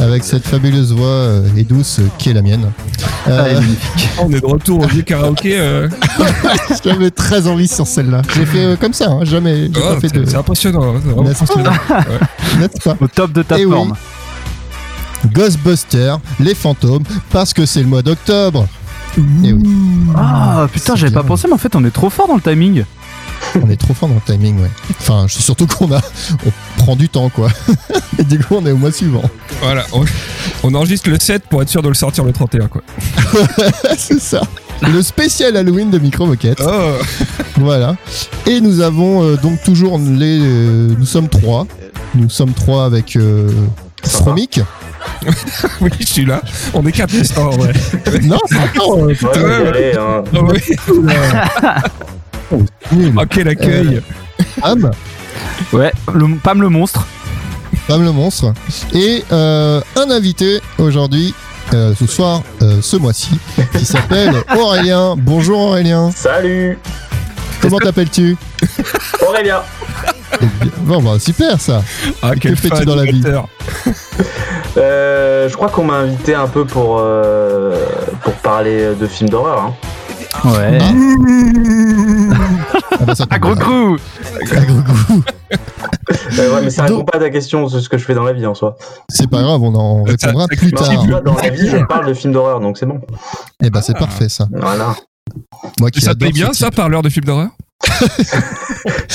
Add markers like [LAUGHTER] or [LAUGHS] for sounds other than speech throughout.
Avec cette fabuleuse voix euh, et douce euh, qui est la mienne. Euh, On est de retour au vieux karaoké. euh. [LAUGHS] J'avais très envie sur celle-là. J'ai fait euh, comme ça, hein, jamais. J'ai Oh, pas fait c'est de. c'est impressionnant. hein, N'est-ce [LAUGHS] pas Au top de ta Eh oui. forme. Ghostbusters, les fantômes, parce que c'est le mois d'octobre. Oui, Ah putain, j'avais pas pensé, mais en fait, on est trop fort dans le timing. On est trop fort dans le timing, ouais. Enfin, je- surtout qu'on a, on prend du temps, quoi. [LAUGHS] Et du coup, on est au mois suivant. Voilà, on, on enregistre le 7 pour être sûr de le sortir le 31. Quoi. [LAUGHS] c'est ça. Le spécial Halloween de Micro Moquette. Oh, Voilà. Et nous avons euh, donc toujours les. euh, nous sommes trois. Nous sommes trois avec euh, Fromic. [LAUGHS] oui, je suis là. On est quatre, en vrai? non, c'est encore, euh, Ouais, putain, ouais, ouais. allez, hein. Oh, oui. Oh, quel accueil. Pam, Ouais, le, Pam le monstre. Pam le monstre. Et euh, un invité aujourd'hui, euh, ce soir, euh, ce mois-ci, qui s'appelle [LAUGHS] Aurélien. Bonjour Aurélien. Salut Comment t'appelles-tu? Aurélien Bon, bah super ça. Ah, que fais-tu dans la vie? euh, Je crois qu'on m'a invité un peu pour, euh, pour parler de films d'horreur. Hein. Ouais. Ah bah Ah, Ah, coup. Euh, ouais, mais ça répond pas à ta question sur ce que je fais dans la vie en soi. C'est pas grave, on en répondra plus tard. Dans la vie, je parle de films d'horreur, donc c'est bon. Et bah c'est Ah. parfait ça. Voilà. Moi qui ça te paye bien, ça, parleur de film d'horreur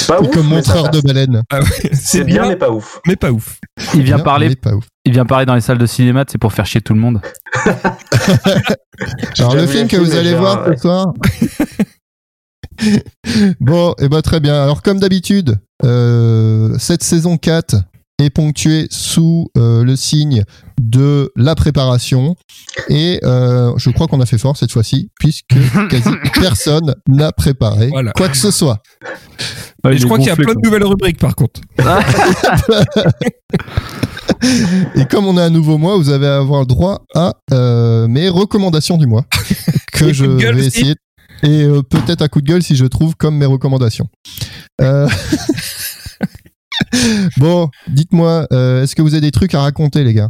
Pas ouf, Comme montreur de baleine. Ah ouais, C'est bien, mais pas ouf. mais pas ouf. Il vient Bien, parler, pas ouf. il vient parler dans les salles de cinéma, c'est pour faire chier tout le monde. [LAUGHS] [LAUGHS] Alors le film que vous films, allez voir ce soir. Bon, et bah très bien. Alors comme d'habitude, euh, cette saison 4 est ponctuée sous euh, le signe de la préparation. Et euh, je crois qu'on a fait fort cette fois-ci, puisque [LAUGHS] quasi personne n'a préparé Voilà. quoi que ce soit. Ouais, Et il je crois qu'il y a plein de nouvelles rubriques, par contre. Et comme on a un nouveau mois, vous allez avoir le droit à euh, mes recommandations du mois [LAUGHS] que je vais essayer. Et euh, peut-être un coup de gueule si je trouve comme mes recommandations. Euh, [LAUGHS] bon, dites-moi, euh, est-ce que vous avez des trucs à raconter, les gars?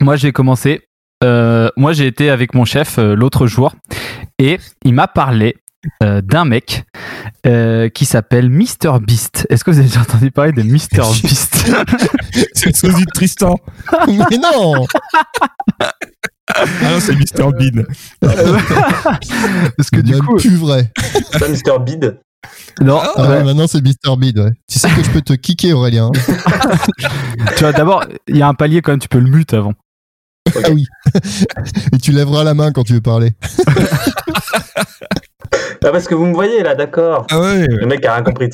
Moi, j'ai commencé. euh, moi, j'ai été avec mon chef euh, l'autre jour et il m'a parlé euh, d'un mec euh, qui s'appelle Mr Beast. Est-ce que vous avez déjà entendu parler de Mr [LAUGHS] Beast? C'est le sosie de Tristan. Mais non [LAUGHS] Ah non, c'est Mr. Bean. [LAUGHS] Parce que du Même coup, plus vrai. C'est pas Mr. Bid. non, Ah, ouais, ouais, maintenant c'est Mr. Bead. Ouais. Tu sais que je peux te kicker, Aurélien. [LAUGHS] tu vois, d'abord, il y a un palier quand même, tu peux le mute avant. ah oui. [LAUGHS] Et tu lèveras la main quand tu veux parler. Ah, parce que vous me voyez là, d'accord. Ah ouais, Le mec a rien compris.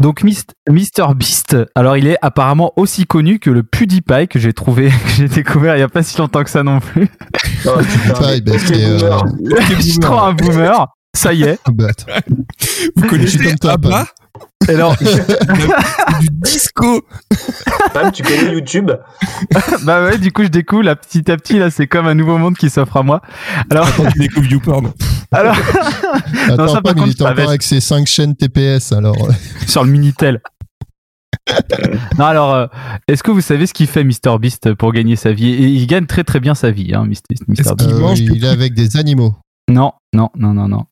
Donc Mist- Mr Beast, alors il est apparemment aussi connu que le PewDiePie que j'ai trouvé, [LAUGHS] que j'ai découvert il y a pas si longtemps que ça non plus. Oh, putain, bah, euh, boomer. [LAUGHS] Je suis trop un boomer. Ça y est. [LAUGHS] Attends. vous connaissez comme toi, Abba Et alors, [LAUGHS] du disco. Pam, tu connais YouTube [LAUGHS] bah ouais, du coup je découvre là petit à petit là, c'est comme un nouveau monde qui s'offre à moi. Alors, Quand tu découvres YouPorn. alors Attends, ça, par Pam, il contre, était ça encore avec ses 5 chaînes TPS, alors. sur le minitel. non alors, euh, est-ce que vous savez ce qu'il fait Mr Beast pour gagner sa vie? Et il gagne très très bien sa vie, hein, Mr. Mr. Est-ce Beast. Il euh, mange il est avec des animaux. Non, non, non, non, non.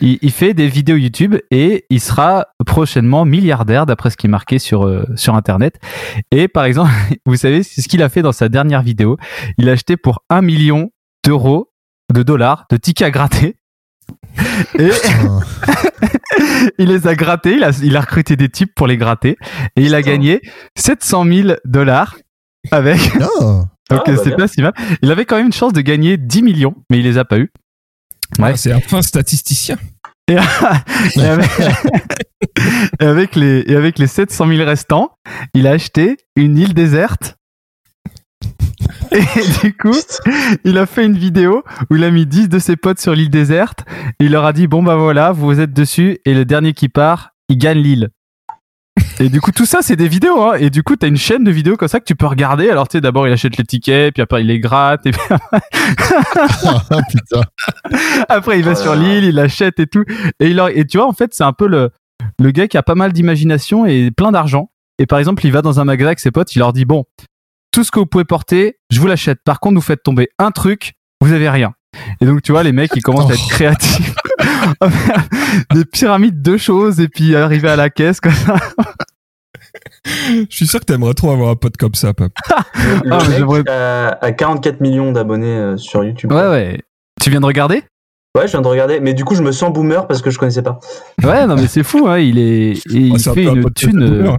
Il, il fait des vidéos YouTube et il sera prochainement milliardaire d'après ce qui est marqué sur, euh, sur Internet. Et par exemple, [LAUGHS] vous savez c'est ce qu'il a fait dans sa dernière vidéo. Il a acheté pour un million d'euros, de dollars, de tickets à gratter. Et [LAUGHS] il les a grattés, il a, il a recruté des types pour les gratter. Et il a gagné 700 000 dollars avec. Donc Ah, bah c'est bien. pas si mal. Il avait quand même une chance de gagner 10 millions, mais il les a pas eu. Ouais. Ah, C'est un fin statisticien. Et [LAUGHS] avec, [LAUGHS] et avec les, et avec les 700 000 restants, il a acheté une île déserte. Et [LAUGHS] du coup, il a fait une vidéo où il a mis 10 de ses potes sur l'île déserte. Et il leur a dit Bon, bah voilà, vous êtes dessus. Et le dernier qui part, il gagne l'île. Et du coup, tout ça, c'est des vidéos. Hein. Et du coup, t'as une chaîne de vidéos comme ça que tu peux regarder. Alors, tu sais, d'abord, il achète les tickets, puis après, il les gratte. Et puis [LAUGHS] Ah, putain. Après, il va sur l'île, il achète et tout. Et, il et tu vois, en fait, c'est un peu le, le gars qui a pas mal d'imagination et plein d'argent. et par exemple, il va dans un magasin avec ses potes, il leur dit bon, tout ce que vous pouvez porter, je vous l'achète. Par contre, vous faites tomber un truc, vous avez rien. Et donc, tu vois, les mecs, ils commencent à être créatifs. [LAUGHS] Des pyramides de choses et puis arriver à la caisse comme ça. Je suis sûr que t'aimerais trop avoir un pote comme ça, Pop. [LAUGHS] Le Ah, mais mec j'aimerais- a, a 44 millions d'abonnés euh, sur YouTube. Ouais, ouais. Tu viens de regarder? Ouais, je viens de regarder, mais du coup, je me sens boomer parce que je connaissais pas. Ouais, non, mais c'est fou, hein. Il est, et il Ah, fait un une thune. euh.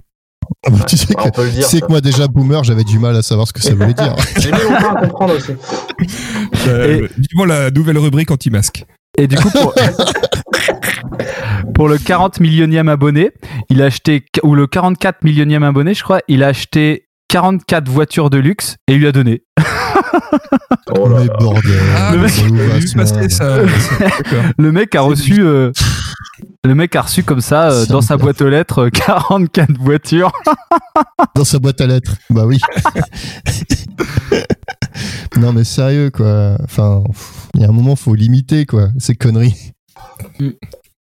Ah bah, tu sais que, on peut le tu dire. sais que moi déjà boomer, j'avais du mal à savoir ce que ça voulait dire. J'ai mis longtemps à comprendre aussi. Euh, Vivement la nouvelle rubrique anti-masque. Et du coup, pour, pour le 40 millionième abonné, il a acheté, ou le 44 millionième abonné, je crois, il a acheté 44 voitures de luxe et il lui a donné. [LAUGHS] Oh là mais là. bordel. Ah, [LAUGHS] Le mec, passer ça. Le a reçu, euh, le mec a reçu comme ça, euh, dans sa boîte aux lettres, euh, 44 voitures. [LAUGHS] Dans sa boîte à lettres. Bah oui. non mais sérieux quoi. Enfin, pff, il y a un moment faut limiter quoi ces conneries. Mm.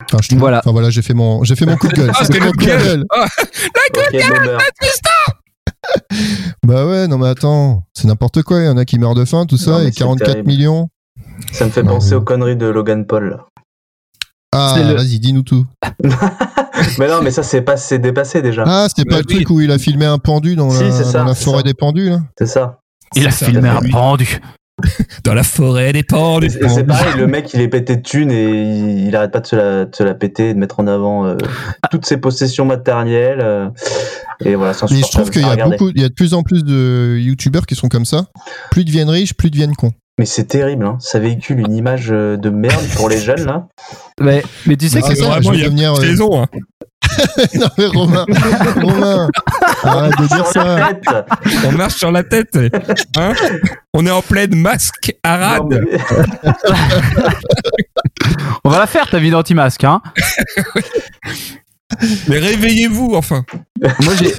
Enfin, je trouve- Voilà. Enfin voilà, j'ai fait mon, j'ai fait mon coup de gueule. Ah, C'était c'était mon le coup de gueule. Ah. [LAUGHS] Bah ouais, non mais attends, c'est n'importe quoi. Il y en a qui meurent de faim, tout ça, et c'est 44 terrible. millions. Ça me fait Non, penser mais- aux conneries de Logan Paul. là. Ah, le- vas-y, dis-nous tout. [LAUGHS] mais non, mais ça, c'est pas, c'est dépassé déjà. Ah, c'était pas Bah le oui. truc où il a filmé un pendu dans Si, la, c'est ça, dans la c'est forêt ça. des pendus là. C'est ça. Il a filmé un pendu. Dans la forêt des pendus. c'est et c'est pareil, le mec, il est pété de thunes et il, il arrête pas de se la, de se la péter et de mettre en avant euh, toutes ses possessions matérielles. euh, et voilà, c'est Mais je trouve qu'il y a regarder. beaucoup, il y a de plus en plus de youtubeurs qui sont comme ça. Plus ils deviennent riches, plus ils deviennent cons. Mais c'est terrible, hein. ça véhicule une image euh, de merde pour les jeunes là. Mais, mais tu sais Ah, que c'est vraiment, il y a devenir. euh, saison. Hein. [LAUGHS] non mais Romain, Romain, arrête de dire Sur la ça. tête. On marche sur la tête. Hein On est en pleine masque arade. mais- on va la faire ta vie d'anti-masque, hein. [LAUGHS] Mais réveillez-vous, enfin. Moi j'ai,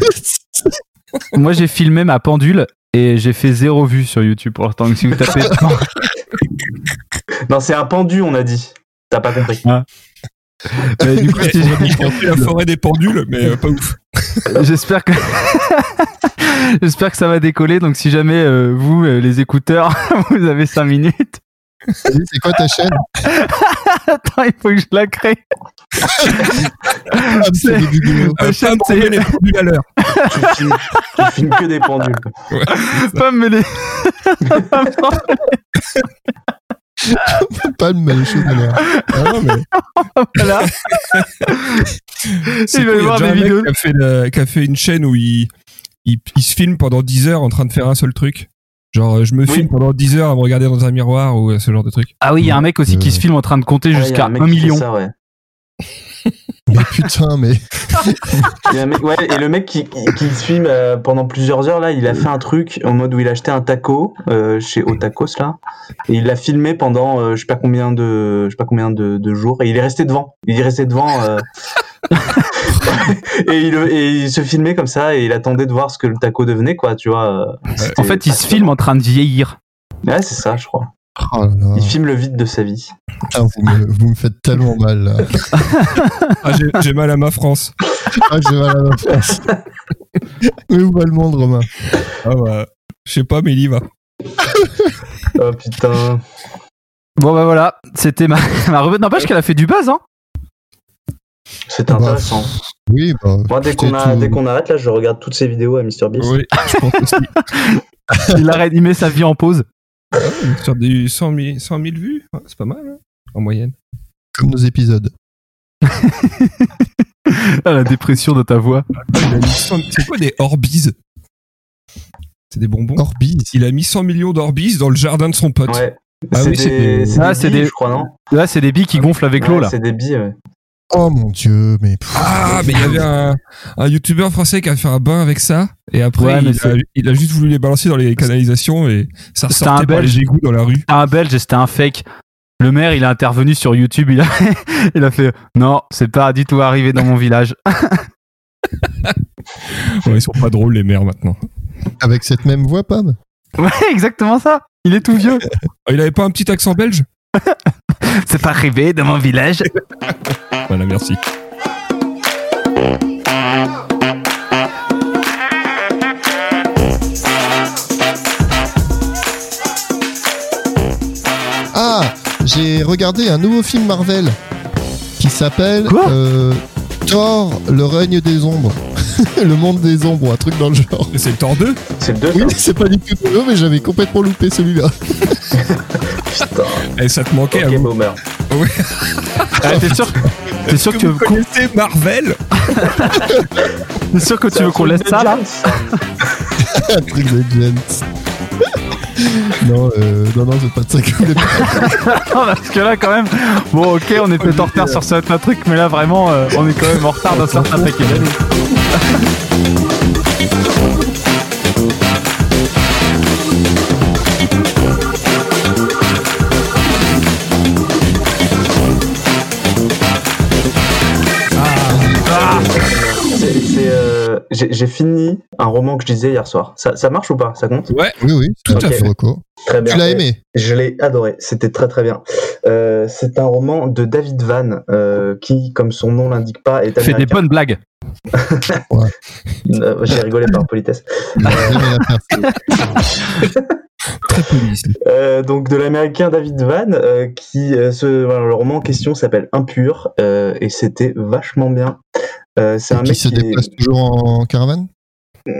moi j'ai filmé ma pendule et j'ai fait zéro vue sur YouTube pour l'instant. Donc si vous tapez, non, c'est un pendu, on a dit. T'as pas compris. Mais du coup, si- la forêt des pendules, mais euh, pas ouf. [LAUGHS] J'espère que [LAUGHS] j'espère que ça va décoller. Donc si jamais euh, vous euh, les écouteurs [LAUGHS] vous avez 5 minutes, C'est quoi ta chaîne? Attends il faut que je la crée. Ah, c'est Euh, chaîne, c'est- les pendules à l'heure. tu, filmes, que des pendules. quoi. Pas me les. [LAUGHS] Pas le même chose. Ah non, mais [LAUGHS] voilà. c'est Il va y cool, avoir déjà des vidéos. Qui a, fait le- qui a fait une chaîne où il, il, il se filme pendant 10 heures en train de faire un seul truc. Genre, euh, je me Oui. filme pendant 10 heures à me regarder dans un miroir ou euh, ce genre de truc. Ah oui, il y a un mec aussi qui se filme en train de compter Ah, jusqu'à un mec 1 qui fait million. ça, ouais. Mais putain, mais [LAUGHS] Il y a un mec- ouais, et le mec qui, qui, se filme euh, pendant plusieurs heures là, il a fait un truc en mode où il a acheté un taco euh, chez Otakos là, et il l'a filmé pendant euh, je sais pas combien de je sais pas combien de, de jours, et il est resté devant. Il est resté devant. euh, [LAUGHS] et, il, et il se filmait comme ça et il attendait de voir ce que le taco devenait quoi, tu vois. euh, En fait, il se filme en train de vieillir. Ouais, c'est ça, je crois. Oh là là. Il filme le vide de sa vie. Putain, vous, me, vous me faites tellement mal là. Ah, j'ai- mal à ma France. Ah, j'ai mal à ma face. Mais où va le monde, Romain? Ah bah, je sais pas, mais il y va. Oh putain. Bon bah voilà, c'était ma, [LAUGHS] ma revue. N'empêche qu'elle a fait du buzz, hein. C'est Bah, intéressant. Oui, bah. Moi, dès c'était qu'on a- tout. dès qu'on arrête là, je regarde toutes ces vidéos à MrBeast. Oui, je pense aussi. [LAUGHS] Il arrête, il met sa vie en pause. Sur des 100 000, 100 000 vues, ouais, c'est pas mal, hein, en moyenne. Comme nos épisodes. Ah, la dépression de ta voix. Il a mis 100 C'est quoi des Orbeez? C'est des bonbons Orbis. Il a mis 100 millions d'Orbeez dans le jardin de son pote. Ouais. Ah c'est oui, c'est des, des- c'est Ah, des c'est billes, des- je crois, non? Là, c'est des billes qui gonflent avec l'eau là. C'est des billes, ouais. Oh mon dieu, mais. pff, Ah, mais il y avait un, un youtubeur français qui a fait un bain avec ça, et après, Ouais, il, a, c'est- il a juste voulu les balancer dans les canalisations, et ça C'était un ressortait par Belge. les égouts dans la rue. C'était un belge et c'était un fake. Le maire, il a intervenu sur YouTube. Il a, [LAUGHS] il a fait Non, c'est pas du tout arrivé dans mon village. [LAUGHS] Ouais, ils sont pas drôles, les mères, maintenant. Avec cette même voix, Pam? Ouais, exactement ça. Il est tout vieux. Ah, Il avait pas un petit accent belge? [LAUGHS] C'est pas arrivé dans mon village. Voilà, merci. Ah, j'ai regardé un nouveau film Marvel qui s'appelle euh, Thor, le règne des ombres. [LAUGHS] le monde des ombres, ou un truc dans le genre. C'est le Thor 2 C'est le 2 Oui, c'est pas du tout nouveau, mais j'avais complètement loupé celui-là. [LAUGHS] Putain. Et ça te manquait Ok, à vous. boomer. Ah, T'es sûr, t'es sûr que, que vous connaissez Marvel [LAUGHS] t'es sûr que tu veux qu'on laisse ça là un truc de gents. Non, euh, non, non, c'est pas de ça que parler. Parce que là quand même, bon ok, on est peut-être en retard sur certains trucs, mais là vraiment, euh, on est quand même en retard dans certains paquets euh, J'ai fini un roman que je lisais hier soir. Ça, ça marche ou pas? Ça compte? Ouais, Oui, oui, tout à fait reco. Très bien. Tu l'as aimé? Je l'ai adoré. C'était très très bien. Euh, c'est un roman de David Van euh, qui, comme son nom l'indique pas, est Fais des américain. bonnes blagues. [LAUGHS] J'ai rigolé par politesse. [LAUGHS] Très poli ici. Euh, donc de l'américain David Van, euh, qui euh, ce, voilà, le roman en question s'appelle Impur euh, et c'était vachement bien. Euh, c'est un Qui mec se qui est déplace toujours en caravane [LAUGHS] en-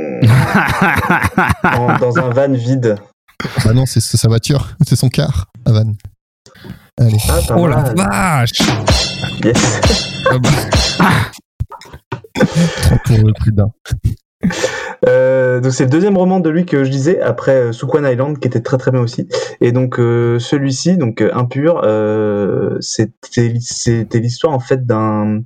dans un van vide. Bah non, c'est sa voiture, [LAUGHS] c'est son car, à Van. Allez. Ah, Oh la vache Yes. Ah bah, Trop pour le plus d'un. Euh, donc c'est le deuxième roman de lui que je lisais après euh, Sukwan Island qui était très très bien aussi. Et donc euh, celui-ci, donc Impur, euh, c'était c'était l'histoire en fait d'un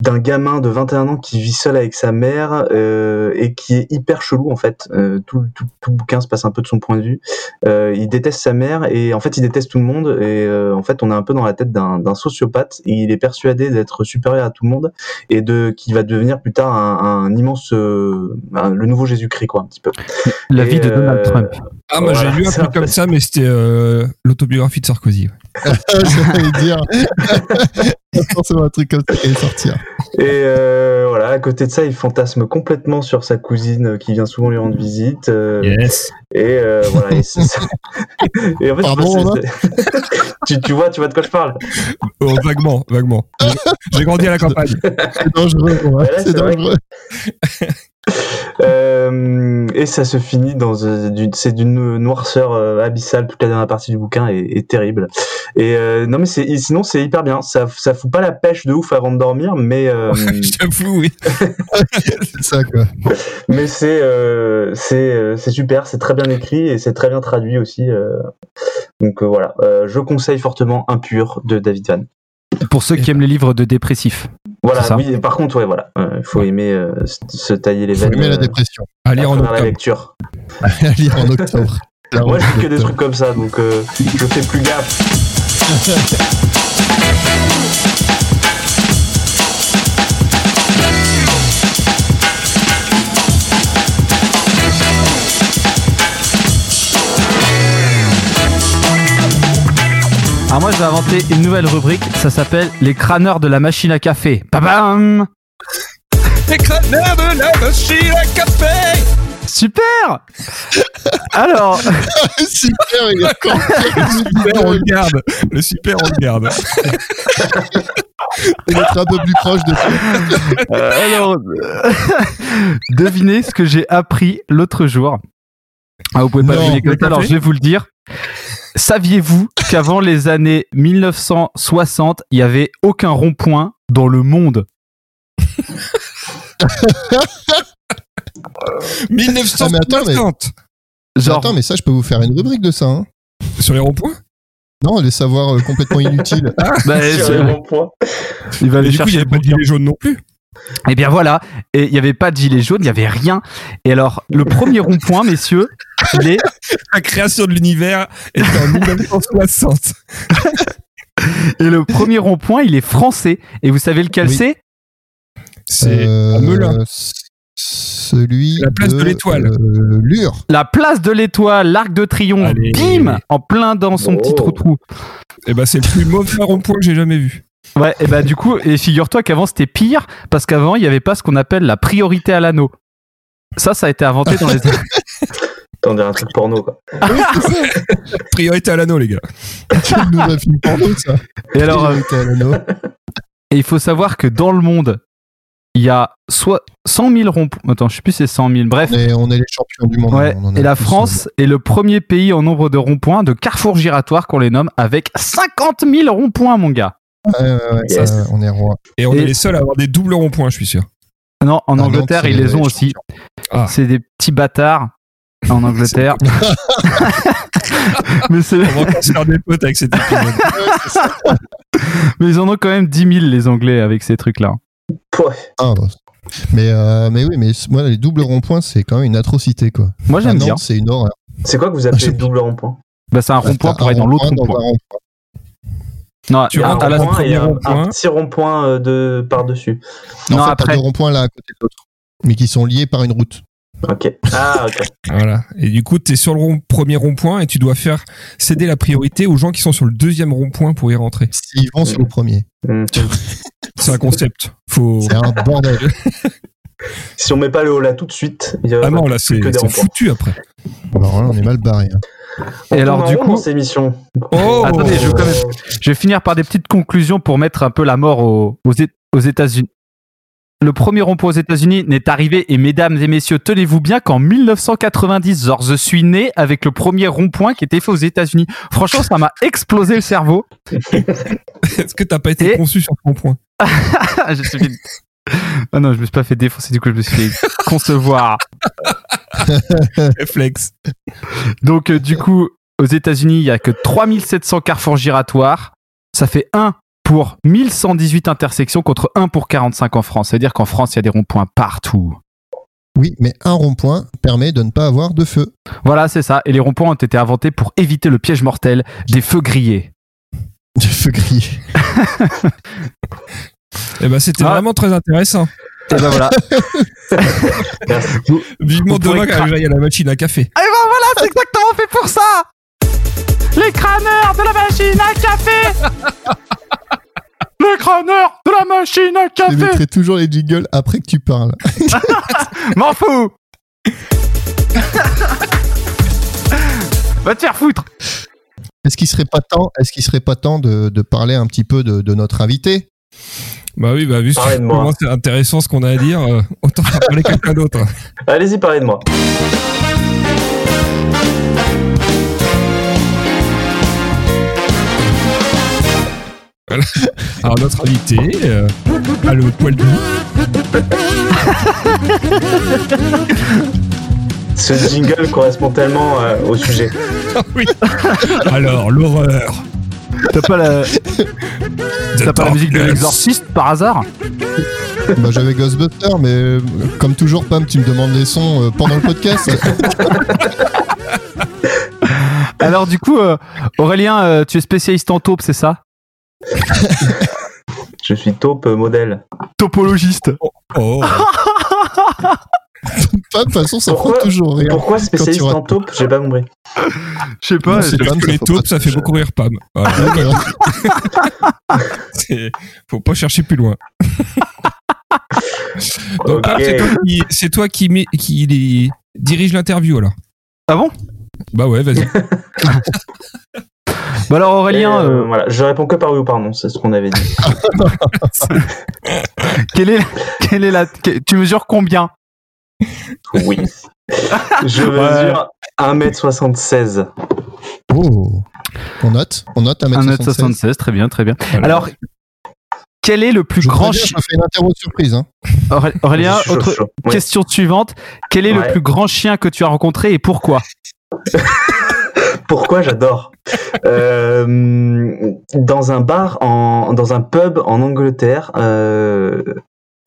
d'un gamin de 21 ans qui vit seul avec sa mère euh, et qui est hyper chelou en fait. Euh, tout, tout, tout le bouquin se passe un peu de son point de vue. Euh, il déteste sa mère et en fait il déteste tout le monde et euh, en fait on est un peu dans la tête d'un sociopathe et il est persuadé d'être supérieur à tout le monde et de qui va devenir plus tard un, un immense euh, un- le nouveau Jésus-Christ quoi un petit peu. La Et, vie de Donald euh, Trump. Ah, moi Voilà, j'ai lu un truc comme ça, mais c'était euh, l'autobiographie de Sarkozy. ouais. [LAUGHS] J'allais dire. [LAUGHS] Forcément un truc comme ça qui allait sortir. Et euh, voilà, à côté de ça, il fantasme complètement sur sa cousine qui vient souvent lui rendre visite. euh, Yes. Et euh, voilà. Et, [LAUGHS] et en fait, Pardon, tu, tu vois, tu vois de quoi je parle. Oh, vaguement, vaguement. J'ai- grandi à la campagne. C'est dangereux, ouais, c'est dangereux. Euh, et ça se finit dans euh, c'est d'une noirceur euh, abyssale. Toute la dernière partie du bouquin est, est terrible. Et euh, non, mais c'est sinon c'est hyper bien. Ça, ça fout pas la pêche de ouf avant de dormir, mais euh, [LAUGHS] Je t'avoue, oui. [LAUGHS] C'est ça, quoi. mais c'est euh, c'est euh, c'est super. C'est très bien écrit et c'est très bien traduit aussi. euh. Donc euh, voilà, Euh, je conseille fortement Impur de David Van. Pour ceux qui aiment les livres de dépressifs. Voilà, oui. Par contre, ouais, voilà, il faut aimer euh, se- tailler les Faut veines. aimer la euh, dépression. À lire en travers la octobre. lecture. [LAUGHS] à lire en octobre. Moi, je fais que des trucs comme ça, donc euh, je fais plus gaffe. [LAUGHS] Alors moi, je vais inventer une nouvelle rubrique. Ça s'appelle les crâneurs de la machine à café. Babam Les crâneurs de la machine à café Super Alors, [LAUGHS] Super, il est con. Le super, on le garde. Le super, on le garde. Il va être un peu plus proche de toi. euh, alors euh, [LAUGHS] devinez ce que j'ai appris l'autre jour. Ah, vous pouvez pas Non, deviner comme le ça, alors je vais vous le dire. Saviez-vous qu'avant les années 1960, il y avait aucun rond-point dans le monde? [LAUGHS] 1960 Genre, Attends, mais ça, je peux vous faire une rubrique de ça. Hein. Sur les ronds-points? Non, les savoirs euh, complètement inutiles. [LAUGHS] bah, Sur c'est- les bons points. il va Mais aller du coup, il n'y avait pas de gilet jaune non plus. Et bien voilà, et il n'y avait pas de gilet jaune, il n'y avait rien. Et alors, le premier rond-point, messieurs, il est, [LAUGHS] La création de l'univers était en 1960. [LAUGHS] et le premier rond-point, il est français. Et vous savez lequel Oui. c'est? C'est Euh, à Melun. Celui La place de l'Étoile. euh, Lure. La place de l'étoile, l'arc de triomphe, Allez. bim En plein dans son Oh. petit trou-trou. Et ben, c'est le plus mauvais rond-point que j'ai jamais vu. Ouais, et bah du coup, et figure-toi qu'avant c'était pire, parce qu'avant il n'y avait pas ce qu'on appelle la priorité à l'anneau. Ça, ça a été inventé dans les T'en [LAUGHS] dirais un truc porno, quoi. Oui, c'est ça. [LAUGHS] Priorité à l'anneau, les gars. [LAUGHS] Film porno, ça. Et alors, euh, Priorité à l'anneau. et il faut savoir que dans le monde, il y a soit 100 000 ronds-points. Attends, je sais plus si c'est 100 000. Bref. Et on est les champions du monde. Ouais, on en a et la France est le premier pays en nombre de ronds-points, de carrefours giratoires qu'on les nomme, avec 50 000 ronds-points, mon gars. Euh, Yes. ça, on est roi. Et on Et- est les seuls à avoir des doubles ronds-points, je suis sûr. Non, en Ah, Angleterre, ils c'est les ont aussi. Ah. C'est des petits bâtards en [LAUGHS] Angleterre. [LAUGHS] mais, c'est- On va faire des potes avec cet épisode. [LAUGHS] mais ils en ont quand même 10 000, les Anglais, avec ces trucs-là. Ouais. Ah, bah. Mais, euh, mais oui, mais moi, les doubles ronds-points, c'est quand même une atrocité, quoi. Moi, j'aime bien. C'est une horreur. C'est quoi que vous appelez Ah, double rond-point Bah, c'est un rond-point T'as pour aller dans l'autre rond-point rond-point. rond-point. Non, Tu rentres à la- rond-point et premier un, rond-point. un petit rond-point euh, de par-dessus. Non, fait, après. deux ronds-points l'un à côté de l'autre. Mais qui sont liés par une route. Ok. Ah, ok. [LAUGHS] Voilà. Et du coup, tu es sur le rond- premier rond-point et tu dois faire céder la priorité aux gens qui sont sur le deuxième rond-point pour y rentrer. S'ils vont sur le premier. Hmm. [LAUGHS] C'est un concept. Faut... C'est un bordel. [LAUGHS] Si on met pas le haut là tout de suite, il y a Ah non, là, c'est que des c'est ronds-points. foutu après. Alors là, on est mal barré. hein. Et alors, du coup- ces. Oh Attendez, je veux quand même- [LAUGHS] Je vais finir par des petites conclusions pour mettre un peu la mort aux, aux, États-Unis. Le premier rond-point aux États-Unis n'est arrivé, et mesdames et messieurs, tenez-vous bien qu'en 1990, genre, je suis né avec le premier rond-point qui était fait aux États-Unis. Franchement, ça m'a explosé le cerveau. [LAUGHS] Est-ce que t'as pas été Et- conçu sur ce rond-point [LAUGHS] je me suis fait... Ah non, je me suis pas fait défoncer, du coup, je me suis fait concevoir. Réflexe. Donc, euh, du coup, aux États-Unis, il y a que 3700 carrefours giratoires. Ça fait 1 pour 1118 intersections contre 1 pour 45 en France. C'est-à-dire qu'en France, il y a des ronds-points partout. Oui, mais un rond-point permet de ne pas avoir de feu. Voilà, c'est ça. Et les ronds-points ont été inventés pour éviter le piège mortel des feux grillés. Du feu grillé. [LAUGHS] Eh ben, c'était Ah. vraiment très intéressant. Et ben voilà. [LAUGHS] Merci. Vivement demain quand cra- j'aille à la machine à café. Et ben voilà, c'est exactement fait pour ça Les crâneurs de la machine à café [LAUGHS] Les crâneurs de la machine à Je café mettrai toujours les jingles après que tu parles. [LAUGHS] M'en fous Va te faire foutre Est-ce qu'il serait pas temps, est-ce qu'il serait pas temps de, de parler un petit peu de, de notre invité? Bah oui, bah vu comment c'est intéressant ce qu'on a à dire, euh, autant faire parler quelqu'un d'autre. Allez-y, parlez de moi. Alors notre invité, euh, a le poil doux. [LAUGHS] Ce jingle correspond tellement euh, au sujet. Ah oui. Alors l'horreur. T'as pas la, The t'as pas la musique de l'exorciste par hasard bah, J'avais Ghostbuster, mais euh, comme toujours, Pam, tu me demandes des sons euh, pendant le podcast. [LAUGHS] Alors du coup, euh, Aurélien, tu es spécialiste en taupe, c'est ça Je suis taupe modèle. Topologiste. Oh. [LAUGHS] [LAUGHS] Pam, de toute façon, ça Pourquoi- prend toujours rien. Pourquoi spécialiste en taupe J'ai pas compris. Je sais pas. C'est Parce que ça les taupes, pas ça fait beaucoup rire Pam. Voilà. [LAUGHS] Faut pas chercher plus loin. [LAUGHS] Donc, c'est toi qui, c'est toi qui, met- qui les- dirige l'interview alors. Ah bon? Bah ouais, vas-y. Bah alors Aurélien, Et, euh, euh, voilà, je réponds que par oui ou par non, c'est ce qu'on avait dit. quelle est, quelle est la, que- tu mesures combien? Oui. Je mesure 1m76. Oh. On note, on note 1m76. 1m76, très bien, très bien. Voilà. Alors, quel est le plus Je, grand chien je fais une interro surprise. Hein. Auré- Aurélien, chaud, autre chaud. Oui. question suivante. Quel est le Ouais. plus grand chien que tu as rencontré et pourquoi [LAUGHS] Pourquoi j'adore Euh, Dans un bar, en, dans un pub en Angleterre, euh,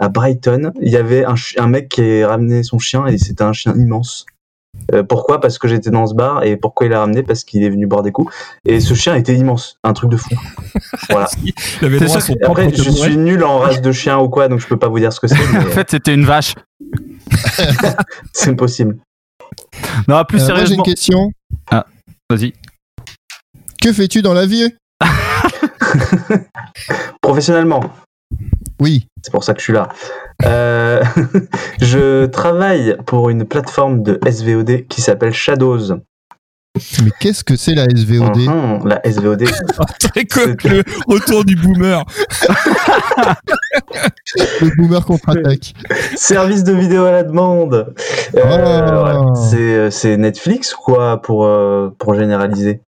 à Brighton, il y avait un, mec qui a ramené son chien et c'était un chien immense. Euh, pourquoi? Parce que j'étais dans ce bar et pourquoi il l'a ramené? Parce qu'il est venu boire des coups. Et ce chien était immense, un truc de fou. [LAUGHS] Voilà. Sûr après, je suis nul en race de chien ou quoi, donc je peux pas vous dire ce que c'est, [LAUGHS] En fait, c'était une vache. [LAUGHS] c'est possible. Non, plus Euh, moi, j'ai sérieusement. une question. Vas-y. Que fais-tu dans la vie? Professionnellement, Oui. C'est pour ça que je suis là. Euh, [LAUGHS] je travaille pour une plateforme de SVOD qui s'appelle Shadows. Mais qu'est-ce que c'est la SVOD Mhm, la SVOD. [LAUGHS] Très comme le retour du boomer. Le boomer contre-attaque. Service de vidéo à la demande. Euh, Ah. voilà. C'est c'est Netflix quoi pour euh, pour généraliser?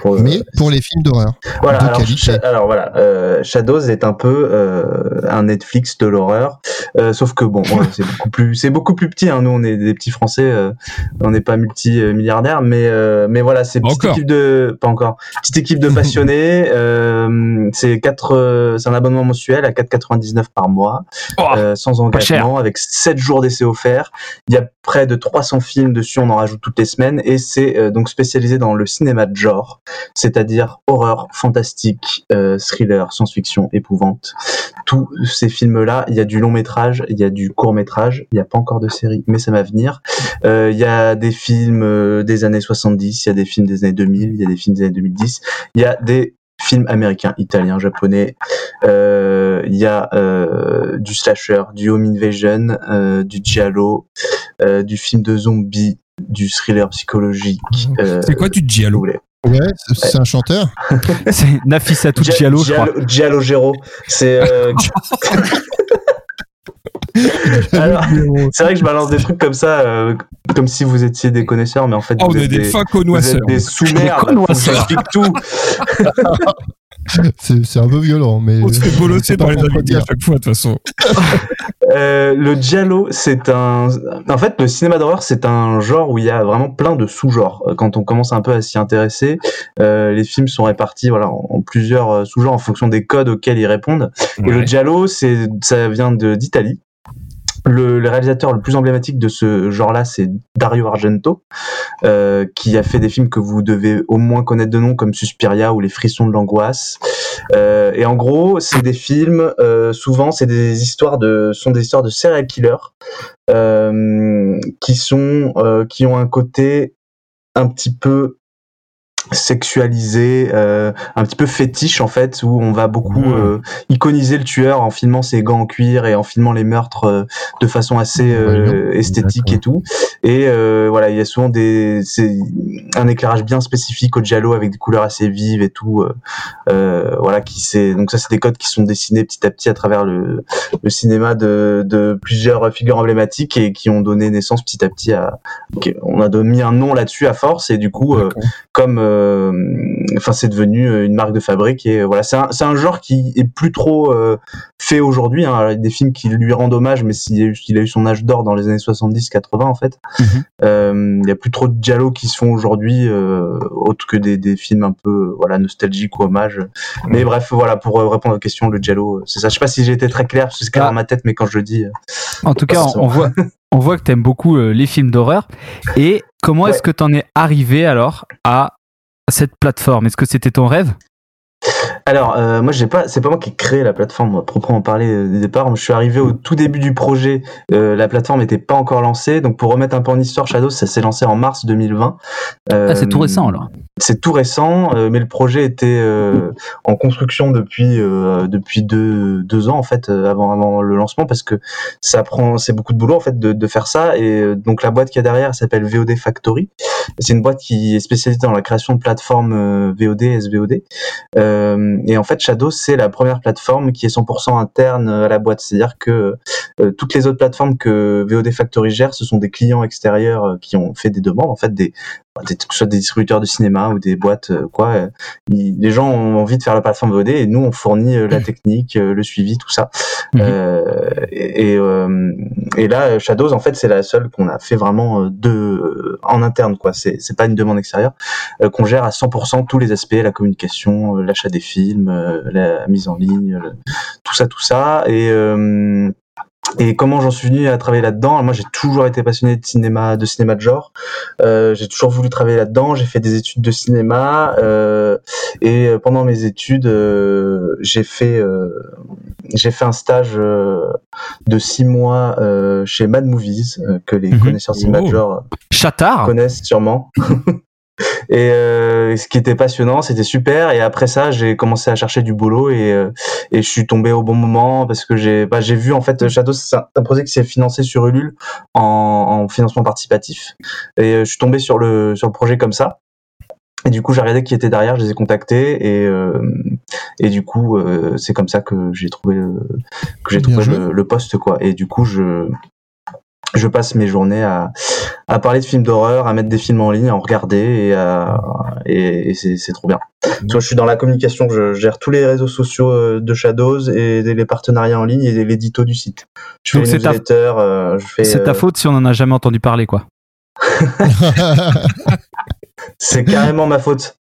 Pour, euh, Mais pour les films d'horreur. Voilà, de alors, qualité. Sha- alors voilà, euh, Shadows est un peu euh, un Netflix de l'horreur, euh, sauf que bon, ouais, c'est beaucoup plus, c'est beaucoup plus petit. Hein, nous, on est des petits Français, euh, on n'est pas multi milliardaires, mais euh, mais voilà, c'est petite équipe de, pas encore, petite équipe de passionnés. [LAUGHS] euh, c'est quatre, euh, c'est un abonnement mensuel à 4,99 par mois, Oh, euh, sans engagement, avec 7 jours d'essai offerts. Il y a près de 300 films dessus, on en rajoute toutes les semaines, et c'est euh, donc spécialisé dans le cinéma de genre c'est-à-dire horreur, fantastique, euh, thriller, science-fiction, épouvante. Tous ces films-là, il y a du long métrage, il y a du court métrage, il n'y a pas encore de série, mais ça va venir. Euh, Il y a des films euh, des années 70, il y a des films des années 2000, il y a des films des années 2010, il y a des films américains, italiens, japonais, euh, il y a euh, du slasher, du home invasion, euh, du giallo, euh, du film de zombies, du thriller psychologique. euh, C'est quoi du giallo? Ouais, c'est un chanteur. [LAUGHS] c'est Nafissa Gia- Giallo, je crois. Giallo Gero. C'est euh, [LAUGHS] [LAUGHS] c'est vrai que je balance des trucs comme ça, euh, comme si vous étiez des connaisseurs, mais en fait Oh, vous on est êtes des des, fins vous êtes des sous-merdes. Des connoisseurs. J'explique tout. [LAUGHS] C'est c'est un peu violent, mais. On se fait bolosser pas par les invités à chaque fois, de toute façon. [LAUGHS] Euh, le giallo, c'est un. En fait, le cinéma d'horreur, c'est un genre où il y a vraiment plein de sous-genres. Euh, Quand on commence un peu à s'y intéresser, euh, les films sont répartis voilà en, en plusieurs euh, sous-genres en fonction des codes auxquels ils répondent. Et le giallo, c'est ça vient de d'Italie. Le, réalisateur le plus emblématique de ce genre-là, c'est Dario Argento, euh, qui a fait des films que vous devez au moins connaître de nom, comme Suspiria ou Les Frissons de l'angoisse. Euh, et en gros, c'est des films. euh, souvent, c'est des histoires de, sont des histoires de serial killers qui sont, qui ont un côté un petit peu sexualisé, euh, un petit peu fétiche en fait, où on va beaucoup Mmh. euh, iconiser le tueur en filmant ses gants en cuir et en filmant les meurtres euh, de façon assez euh, Ouais, esthétique et tout. Et euh, voilà, il y a souvent des, c'est un éclairage bien spécifique au giallo avec des couleurs assez vives et tout. euh, euh, voilà, qui c'est donc ça c'est des codes qui sont dessinés petit à petit à travers le, le cinéma de, de plusieurs figures emblématiques et qui ont donné naissance petit à petit à, on a donné- mis un nom là-dessus à force et du coup euh, comme euh, enfin c'est devenu euh, une marque de fabrique et euh, voilà c'est un, genre qui est plus trop euh, fait aujourd'hui hein. Des films qui lui rendent hommage mais s'il a eu, il a eu son âge d'or dans les années 70-80 en fait Mhm. Euh, il y a plus trop de giallo qui se font aujourd'hui euh, autre que des, des films un peu euh, voilà nostalgiques ou hommages mais bref voilà pour euh, répondre aux questions le giallo euh, c'est ça je sais pas si j'ai été très clair parce que c'est clair Ah. dans ma tête mais quand je le dis euh, En tout cas, on, voit, on voit que t'aimes beaucoup euh, les films d'horreur. Et comment est-ce que t'en es arrivé alors à cette plateforme Est-ce que c'était ton rêve? Alors, euh, moi, j'ai pas, c'est pas moi qui ai créé la plateforme, moi, proprement parler euh, du départ. Je suis arrivé au tout début du projet. euh, la plateforme n'était pas encore lancée. Donc, pour remettre un peu en histoire, Shadow, ça s'est lancé en mars 2020. Euh, Ah, c'est tout récent alors. C'est tout récent, mais le projet était en construction depuis depuis deux deux ans en fait avant avant le lancement parce que ça prend c'est beaucoup de boulot en fait de, de faire ça et donc la boîte qu'il y a derrière elle s'appelle VOD Factory. C'est une boîte qui est spécialisée dans la création de plateformes euh, VOD SVOD. Euh, et en fait Shadow c'est la première plateforme qui est 100% interne à la boîte, c'est-à-dire que euh, toutes les autres plateformes que VOD Factory gère, ce sont des clients extérieurs qui ont fait des demandes en fait des des- que ce soit des distributeurs de cinéma ou des boîtes euh, quoi euh, ils- les gens ont envie de faire la plateforme VOD et nous on fournit euh, la technique euh, le suivi tout ça. Mhm. Euh, et, et, euh, et là Shadows en fait c'est la seule qu'on a fait vraiment de en interne quoi. C'est c'est pas une demande extérieure euh, qu'on gère à 100% tous les aspects la communication l'achat des films la mise en ligne le- tout ça tout ça. Et euh, et comment j'en suis venu à travailler là-dedans? Moi, j'ai toujours été passionné de cinéma, de cinéma de genre. Euh, j'ai toujours voulu travailler là-dedans. J'ai fait des études de cinéma euh, et euh, pendant mes études, euh, j'ai fait euh, j'ai fait un stage euh, de six mois chez Mad Movies que les Mhm. connaisseurs de cinéma de Oh. genre Chatard connaissent sûrement. [LAUGHS] Et euh, ce qui était passionnant, c'était super. Et après ça, j'ai commencé à chercher du boulot et, euh, et je suis tombé au bon moment parce que j'ai bah, j'ai vu en fait Shadow, c'est un, un projet qui s'est financé sur Ulule en, en financement participatif. Et euh, je suis tombé sur le sur le projet comme ça. Et du coup, j'ai regardé qui était derrière, je les ai contactés et euh, et du coup, euh, c'est comme ça que j'ai trouvé le, que j'ai trouvé le, le poste quoi. Et du coup, je je passe mes journées à, à parler de films d'horreur, à mettre des films en ligne, à en regarder et, à, et, et c'est, c'est trop bien. Je suis dans la communication, je gère tous les réseaux sociaux euh, de Shadows et les partenariats en ligne et l'édito du site. Je Donc fais c'est les ta- newsletters, euh, je fais. C'est ta euh, faute si on en a jamais entendu parler, quoi. [LAUGHS] C'est carrément ma faute.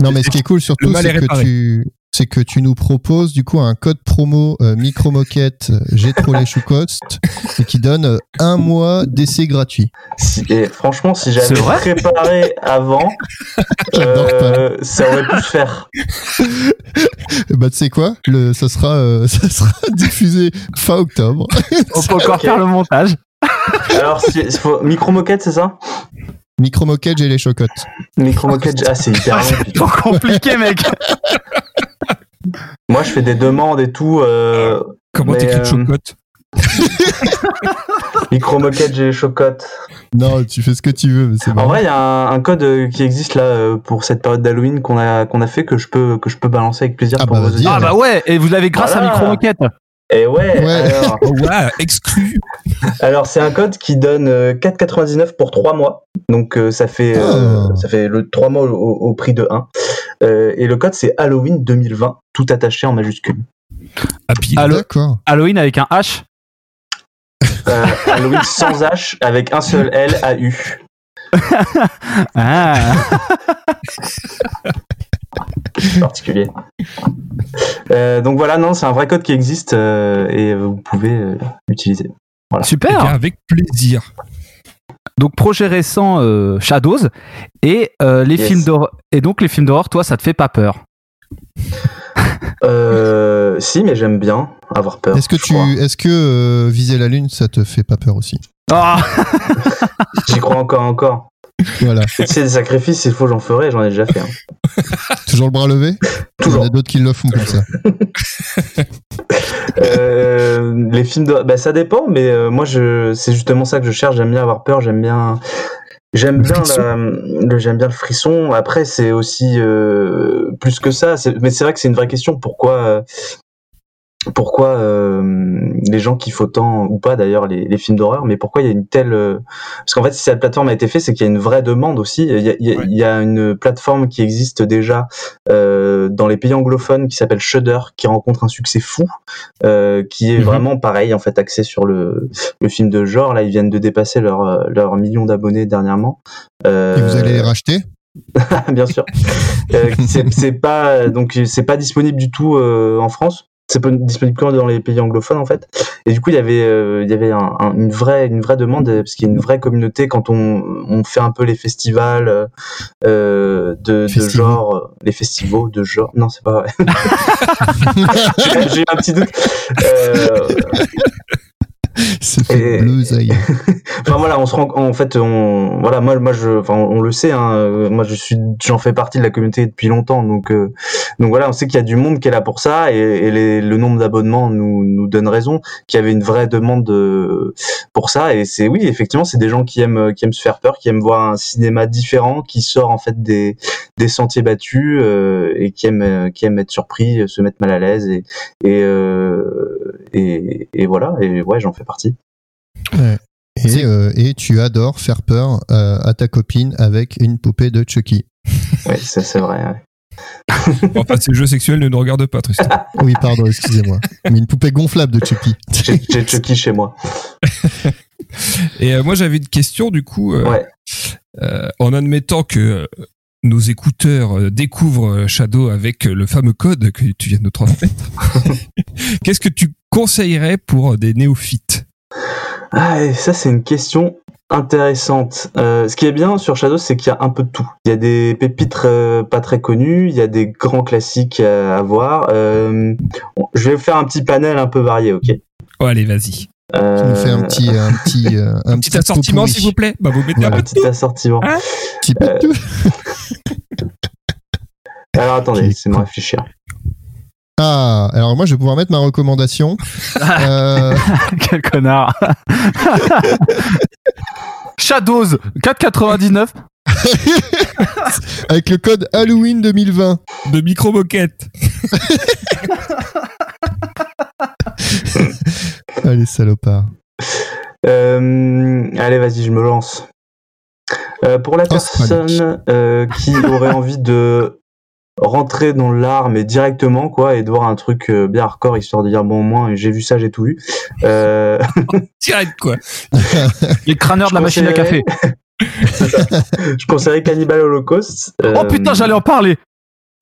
non, mais ce qui est cool surtout, c'est que tu c'est que tu nous proposes du coup un code promo euh, micro moquette euh, j'ai trop les choucost et qui donne euh, un mois d'essai gratuit. Et franchement, si j'avais préparé avant, [LAUGHS] euh, ça aurait pu se faire. [LAUGHS] Bah tu sais quoi, le ça sera euh, [LAUGHS] ça sera diffusé fin octobre. On peut encore faire le montage. Alors, si, faut, micro moquette, c'est ça? Micro moquette j'ai les chocottes. Micro moquette, ah, c'est hyper long. putain. Trop compliqué, mec. Moi, je fais des demandes et tout. Euh, Comment t'écris euh, chocotte [LAUGHS] micro moquette, j'ai les chocottes. Non, tu fais ce que tu veux, mais c'est En vrai, il y a un, un code euh, qui existe là euh, pour cette période d'Halloween qu'on a qu'on a fait que je peux que je peux balancer avec plaisir Ah pour bah, vos. Ah bah ouais, et vous l'avez grâce Voilà. à Micro Moquette. Et ouais. Ouais. Alors, [LAUGHS] Oh, ouais, exclu. alors c'est un code qui donne euh, 4,99 pour 3 mois. Donc euh, ça fait euh, Oh. ça fait le 3 mois au, au prix de 1. Euh, et le code c'est Halloween 2020, tout attaché en majuscule. Halloween avec un H? Euh, Halloween sans H avec un seul L A U. [LAUGHS] Ah. particulier. Euh, donc voilà, non, c'est un vrai code qui existe euh, et vous pouvez euh, l'utiliser. Eh bien, Super. avec plaisir. Donc projet récent euh, Shadows et euh, les Yes. films d'horreur. Et donc les films d'horreur, toi, ça te fait pas peur? [LAUGHS] Euh, si, mais j'aime bien avoir peur. Est-ce que tu est-ce que euh, viser la lune ça te fait pas peur aussi? Ah [LAUGHS] J'y crois encore, encore. Voilà, [LAUGHS] sais, des sacrifices, s'il faut, j'en ferai, j'en ai déjà fait. hein. [LAUGHS] toujours le bras levé? [LAUGHS] Toujours. Il y en a d'autres qui le font comme ça. Euh, les films de... bah, ça dépend, mais euh, moi, je... c'est justement ça que je cherche. J'aime bien avoir peur, j'aime bien. J'aime Le bien, la- le, j'aime bien le frisson. Après, c'est aussi euh, plus que ça. C'est- Mais c'est vrai que c'est une vraie question. Pourquoi, pourquoi euh, les gens kiffent autant ou pas d'ailleurs les, les films d'horreur Mais pourquoi il y a une telle euh, Parce qu'en fait, si cette plateforme a été faite, c'est qu'il y a une vraie demande aussi. Il y a, il y a- il y a une plateforme qui existe déjà euh, dans les pays anglophones qui s'appelle Shudder, qui rencontre un succès fou, euh, qui est Mhm. vraiment pareil en fait axé sur le, le film de genre. Là, ils viennent de dépasser leur leur million d'abonnés dernièrement. Euh, Et vous allez les racheter? [LAUGHS] Bien sûr. Euh, c'est c'est pas donc c'est pas disponible du tout euh, en France. C'est disponible que dans les pays anglophones en fait. Et du coup, il y avait euh, il y avait un- un- une vraie une vraie demande parce qu'il y a une vraie communauté quand on on fait un peu les festivals euh, de, de genre les festivals de genre non c'est pas vrai. [LAUGHS] J'ai- un petit doute. Euh, [LAUGHS] C'est fait Et-. [LAUGHS] Enfin voilà, on se rend en fait on voilà moi moi je enfin on le sait hein, euh, moi je suis j'en fais partie de la communauté depuis longtemps donc euh, donc voilà, on sait qu'il y a du monde qui est là pour ça et, et les- le nombre d'abonnements nous nous donne raison qu'il y avait une vraie demande de, pour ça et c'est oui, effectivement, c'est des gens qui aiment qui aiment se faire peur, qui aiment voir un cinéma différent qui sort en fait des des sentiers battus euh, et qui aiment euh, qui aiment être surpris, euh, se mettre mal à l'aise et et, euh, et et voilà et ouais, j'en fais partie. Et, euh, et tu adores faire peur euh, à ta copine avec une poupée de Chucky. [LAUGHS] Ouais, ça c'est vrai. ouais. [LAUGHS] Enfin, ces jeux sexuels ne nous regardent pas, Tristan. [LAUGHS] Oui, pardon, excusez-moi. Mais une poupée gonflable de Chucky. J'ai Chucky chez moi. Et euh, moi, j'avais une question, du coup, euh, Ouais. euh, en admettant que nos écouteurs découvrent Shadow avec le fameux code que tu viens de nous transmettre. Qu'est-ce que tu conseillerais pour euh, des néophytes? Ah, et ça, c'est une question intéressante. Euh, ce qui est bien sur Shadow, c'est qu'il y a un peu de tout. Il y a des pépites euh, pas très connues, il y a des grands classiques à, à voir. Euh, bon, je vais faire un petit panel un peu varié, ok? Oh, allez, vas-y. Tu nous fais un petit, un petit, un Un petit assortiment, s'il vous plaît. Bah, vous mettez Voilà. un un peu de petit assortiment. Hein? Petit peu Euh, de tout. [LAUGHS] Alors attendez, laissez-moi réfléchir. Ah, alors moi je vais pouvoir mettre ma recommandation. [LAUGHS] Euh, Quel connard. [LAUGHS] Shadows 4,99. [LAUGHS] avec le code Halloween 2020. De micro moquette. Allez, salopard. Euh, allez, vas-y, je me lance. Euh, pour la Oh, personne euh, qui aurait envie de rentrer dans l'art, mais directement, quoi, et de voir un truc euh, bien hardcore, histoire de dire, bon, au moins, j'ai vu ça, j'ai tout vu. Euh, [LAUGHS] Direct, quoi. [LAUGHS] Les crâneurs de la machine à café. [LAUGHS] je conseillerais Cannibal Holocaust. Oh euh, putain, j'allais en parler.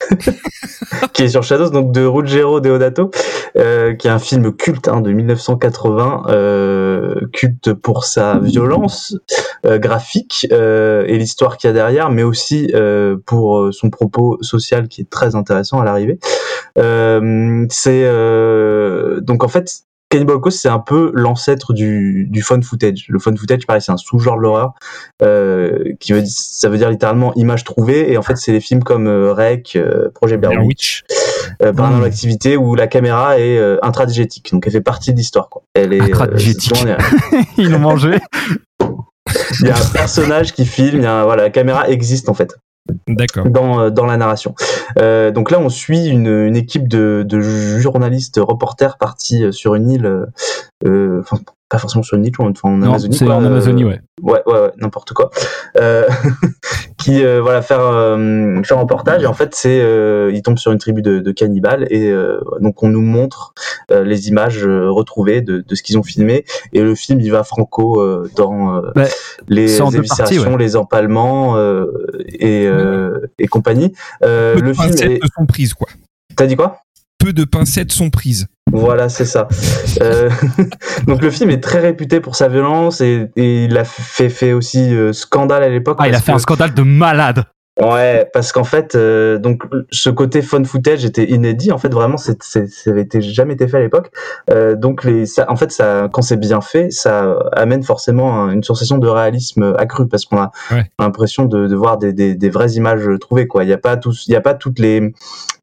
[LAUGHS] qui est sur Shadows, donc de Ruggero Deodato, euh, qui est un film culte hein, de 1980, euh, culte pour sa violence euh, graphique euh, et l'histoire qu'il y a derrière, mais aussi euh, pour euh, son propos social qui est très intéressant à l'arrivée. C'est donc en fait. Cannibal Holocaust, c'est un peu l'ancêtre du, du fun footage. Le fun footage, pareil, c'est un sous-genre de l'horreur euh, qui veut, ça veut dire littéralement image trouvée. Et en fait, c'est les films comme euh, Rec, euh, Projet Blair Witch, euh, Paranormal Mm. Activity où la caméra est euh, intradigétique, donc elle fait partie de l'histoire. Quoi. Elle est Intradigétique. a- [LAUGHS] Ils l'ont mangé. il y a un personnage qui filme, il y a un- voilà, la caméra existe en fait. Dans euh, dans la narration. Euh, donc là, on suit une, équipe de, de journalistes reporters partis euh, sur une île. Euh, Enfin, pas forcément sur une île, enfin en Non, Amazonie. c'est en euh, Amazonie, ouais. ouais, ouais, ouais, n'importe quoi, euh, [LAUGHS] qui euh, voilà faire euh, faire un reportage et en fait c'est euh, il tombe sur une tribu de, de cannibales et euh, donc on nous montre euh, les images retrouvées de, de ce qu'ils ont filmé et le film il va franco euh, dans euh, Bah, les éviscérations, parties, ouais. les empalements euh, et euh, et compagnie. Euh, Peu de le film pincettes est... sont prises, quoi. t'as dit quoi? Peu de pincettes sont prises. Voilà, c'est ça. Euh, [LAUGHS] donc le film est très réputé pour sa violence et, et il a fait, fait aussi euh, scandale à l'époque. Ah, il a fait un scandale de malade. Ouais, parce qu'en fait, euh, donc ce côté fun footage était inédit. En fait, vraiment, c'est, c'est, ça avait été jamais été fait à l'époque. Euh, donc les, ça, en fait, ça, quand c'est bien fait, ça amène forcément un- une sensation de réalisme accru parce qu'on a Ouais. l'impression de, de voir des, des, des vraies images trouvées. Quoi, il y a pas tous, il y a pas toutes les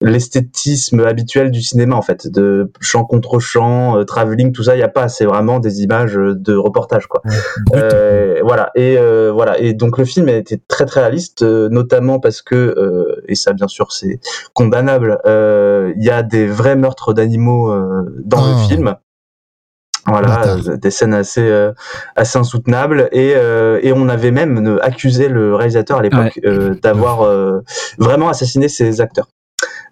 l'esthétisme habituel du cinéma en fait, de champ contre champ, euh, travelling, tout ça. Il y a pas. C'est vraiment des images de reportage quoi. Brut. Euh, voilà et euh, voilà et donc le film a été très très réaliste euh, notamment parce que euh, et ça bien sûr c'est condamnable euh, il y a des vrais meurtres d'animaux euh, dans Ah. le film. Voilà des scènes assez euh, assez insoutenables. Et euh, et on avait même accusé le réalisateur à l'époque euh, d'avoir vraiment assassiné ses acteurs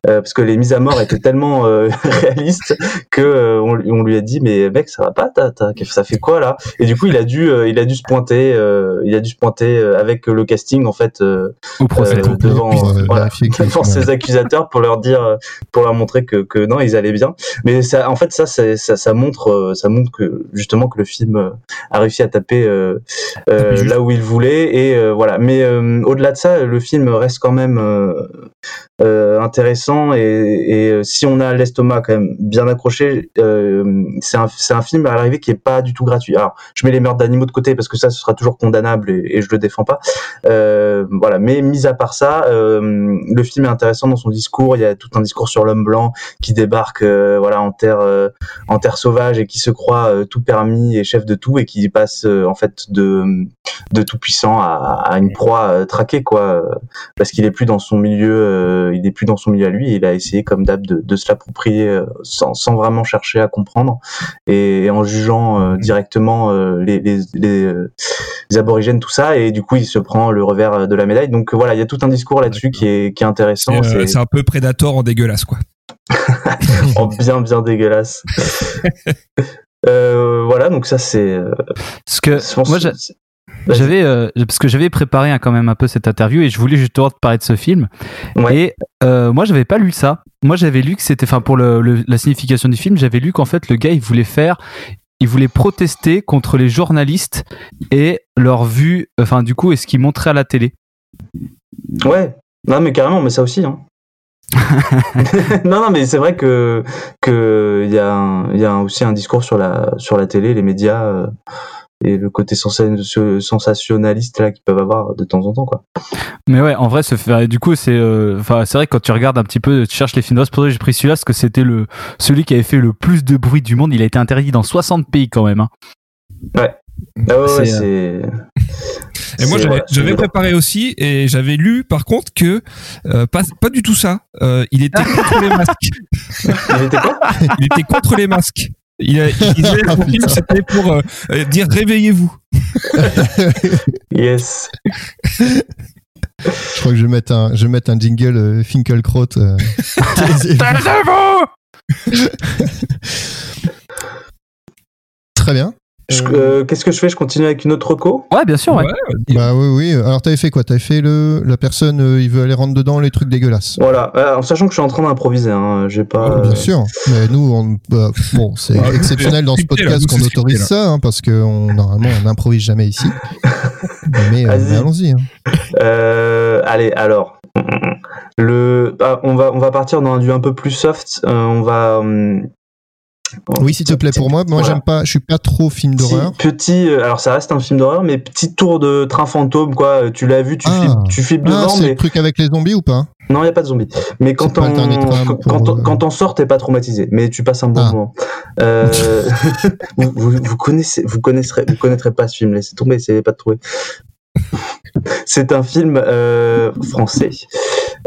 parce que les mises à mort étaient tellement euh, [LAUGHS] réalistes que euh, on, on lui a dit mais mec ça va pas t'as, t'as- ça fait quoi là? Et du coup il a dû euh, il a dû se pointer euh, il a dû se pointer euh, avec le casting en fait euh, Au procès. euh, pour devant euh, voilà, [LAUGHS] ses accusateurs pour leur dire euh, pour leur montrer que, que non ils allaient bien. Mais ça en fait ça ça, ça montre euh, ça montre que justement que le film euh, a réussi à taper euh, euh, là où il voulait et euh, voilà. Mais euh, au-delà de ça le film reste quand même euh, et, euh, si on a l'estomac quand même bien accroché euh, c'est un, film à l'arrivée qui est pas du tout gratuit. Alors je mets les meurtres d'animaux de côté parce que ça ce sera toujours condamnable et, et je le défends pas. Euh, voilà. Mais mis à part ça le film est intéressant dans son discours. Il y a tout un discours sur l'homme blanc qui débarque voilà en terre sauvage et qui se croit tout permis et chef de tout et qui passe en fait de tout puissant à, une proie traquée quoi. Parce qu'il est plus dans son milieu il est plus dans son milieu à lui et il a essayé comme d'hab de, de se l'approprier euh, sans, sans vraiment chercher à comprendre et, et en jugeant euh, directement euh, les, les, les, les aborigènes tout ça et du coup il se prend le revers de la médaille donc voilà il y a tout un discours là-dessus qui est, qui est intéressant C'est, euh, un peu Predator en dégueulasse, quoi. [LAUGHS] oh, bien bien dégueulasse [LAUGHS] euh, voilà donc ça c'est Parce que moi. J'avais, euh, parce que j'avais préparé hein, quand même un peu cette interview et je voulais justement te parler de ce film. Ouais. Et euh, moi, j'avais pas lu ça. Moi, j'avais lu que c'était, enfin, pour le, le- la signification du film, j'avais lu qu'en fait, le gars, il voulait faire, il voulait protester contre les journalistes et leur vue, enfin, du coup, et ce qu'ils montraient à la télé. Ouais, non mais carrément, mais ça aussi. Hein. [LAUGHS] non non mais c'est vrai que que il y a un- il y a un- aussi un discours sur la sur la télé, les médias. euh, et le côté sensa- sensationnaliste là qu'ils peuvent avoir de temps en temps quoi. Mais ouais, en vrai, du coup, c'est, euh, enfin, c'est vrai que quand tu regardes un petit peu, tu cherches les films pour j'ai pris celui-là, parce que c'était le celui qui avait fait le plus de bruit du monde. Il a été interdit dans 60 pays quand même. hein. Ah ouais, C'est, c'est. Et moi, j'avais préparé aussi, et j'avais lu par contre que euh, pas, pas du tout ça. Euh, il était contre les masques. Il était quoi? Il était contre les masques. Il, a, il disait son [LAUGHS] film, putain. c'était pour euh, euh, dire réveillez-vous. [LAUGHS] Yes. Je crois que je vais mettre un, je vais mettre un jingle euh, Finkelkraut. euh. [LAUGHS] Très bien. Je- euh, Qu'est-ce que je fais? Je continue avec une autre reco? Ouais, bien sûr. Ouais. Ouais, Bah oui, oui. Alors t'avais fait quoi? T'avais fait le, la personne, euh, il veut aller rentrer dedans les trucs dégueulasses. Voilà, euh, en sachant que je suis en train d'improviser, hein, j'ai pas. Ouais, Bien sûr. Mais nous, on, bah, bon, c'est Ouais, exceptionnel dans ce podcast qu'on autorise ça, hein, parce que on, normalement, on n'improvise jamais ici. [LAUGHS] mais, euh, allons-y. hein. Euh, allez, alors. Le, ah, on, va, on va partir dans du un peu plus soft. euh, on va. hum, Oui, s'il te plaît, pour moi. Moi, Voilà. j'aime pas, je suis pas trop film Petit, d'horreur. petit, euh, alors ça reste un film d'horreur, mais petit tour de train fantôme, quoi. euh, Tu l'as vu, tu Ah. flippes, tu flippes Ah, devant, c'est mais le truc avec les zombies ou pas? Non, il n'y a pas de zombies. Mais quand on, tram quand, on- euh, quand on sort, t'es pas traumatisé, mais tu passes un bon Ah. moment. Euh, [LAUGHS] vous, vous, vous connaissez, vous connaisserez, vous connaîtrez pas ce film, laissez tomber, essayez pas de trouver. C'est un film euh, français.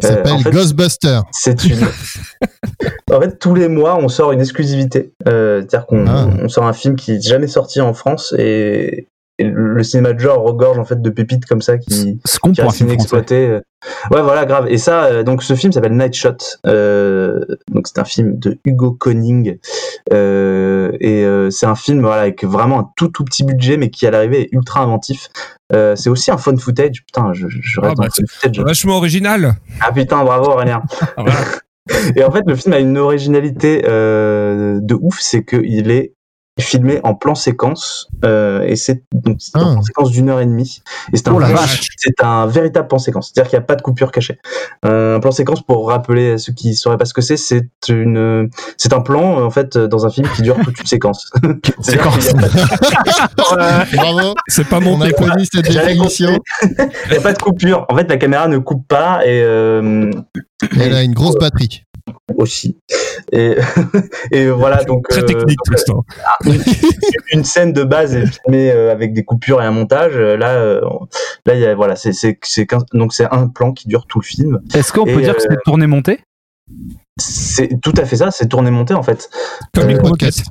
Ça Euh, s'appelle en fait, Ghostbuster. C'est une. [LAUGHS] en fait, tous les mois, on sort une exclusivité. Euh, C'est-à-dire qu'on Ah. on sort un film qui est jamais sorti en France et le cinéma de genre regorge en fait de pépites comme ça qui, Ce qu'on qui restent inexploitées. euh. Ouais, voilà, grave. Et ça, euh, donc ce film s'appelle Night Shot. Euh, donc c'est un film de Hugo Conning. Euh, et euh, c'est un film voilà avec vraiment un tout tout petit budget, mais qui à l'arrivée est ultra inventif. Euh, c'est aussi un fun footage. Putain, je, je, je reste Ah, dans bah, le fun footage. Vachement original. Ah putain, bravo Aurélien. [LAUGHS] Ah, voilà. Et en fait, le film a une originalité euh, de ouf, c'est qu'il est filmé en plan séquence euh, et c'est donc c'est en Ah. plan séquence d'une heure et demie et c'est un Oh c'est un véritable plan séquence c'est-à-dire qu'il n'y a pas de coupure cachée Euh, un plan séquence pour rappeler à ceux qui sauraient pas ce que c'est c'est une c'est un plan en fait dans un film qui dure toute une séquence [LAUGHS] a pas [LAUGHS] Bravo. C'est pas On monté. quoi. applaudit cette définition. il y a pas de coupure en fait la caméra ne coupe pas et euh, Elle a une grosse batterie. Aussi et, [LAUGHS] et voilà donc Très euh, technique, Tristan. une scène de base est filmée euh, avec des coupures et un montage. euh, Là, euh, là, il y a voilà, c'est c'est c'est qu'un- donc c'est un plan qui dure tout le film. Est-ce qu'on peut Et, dire que euh, c'est tourné monté? C'est tout à fait ça. C'est tourné monté en fait. Comme une euh, croquette.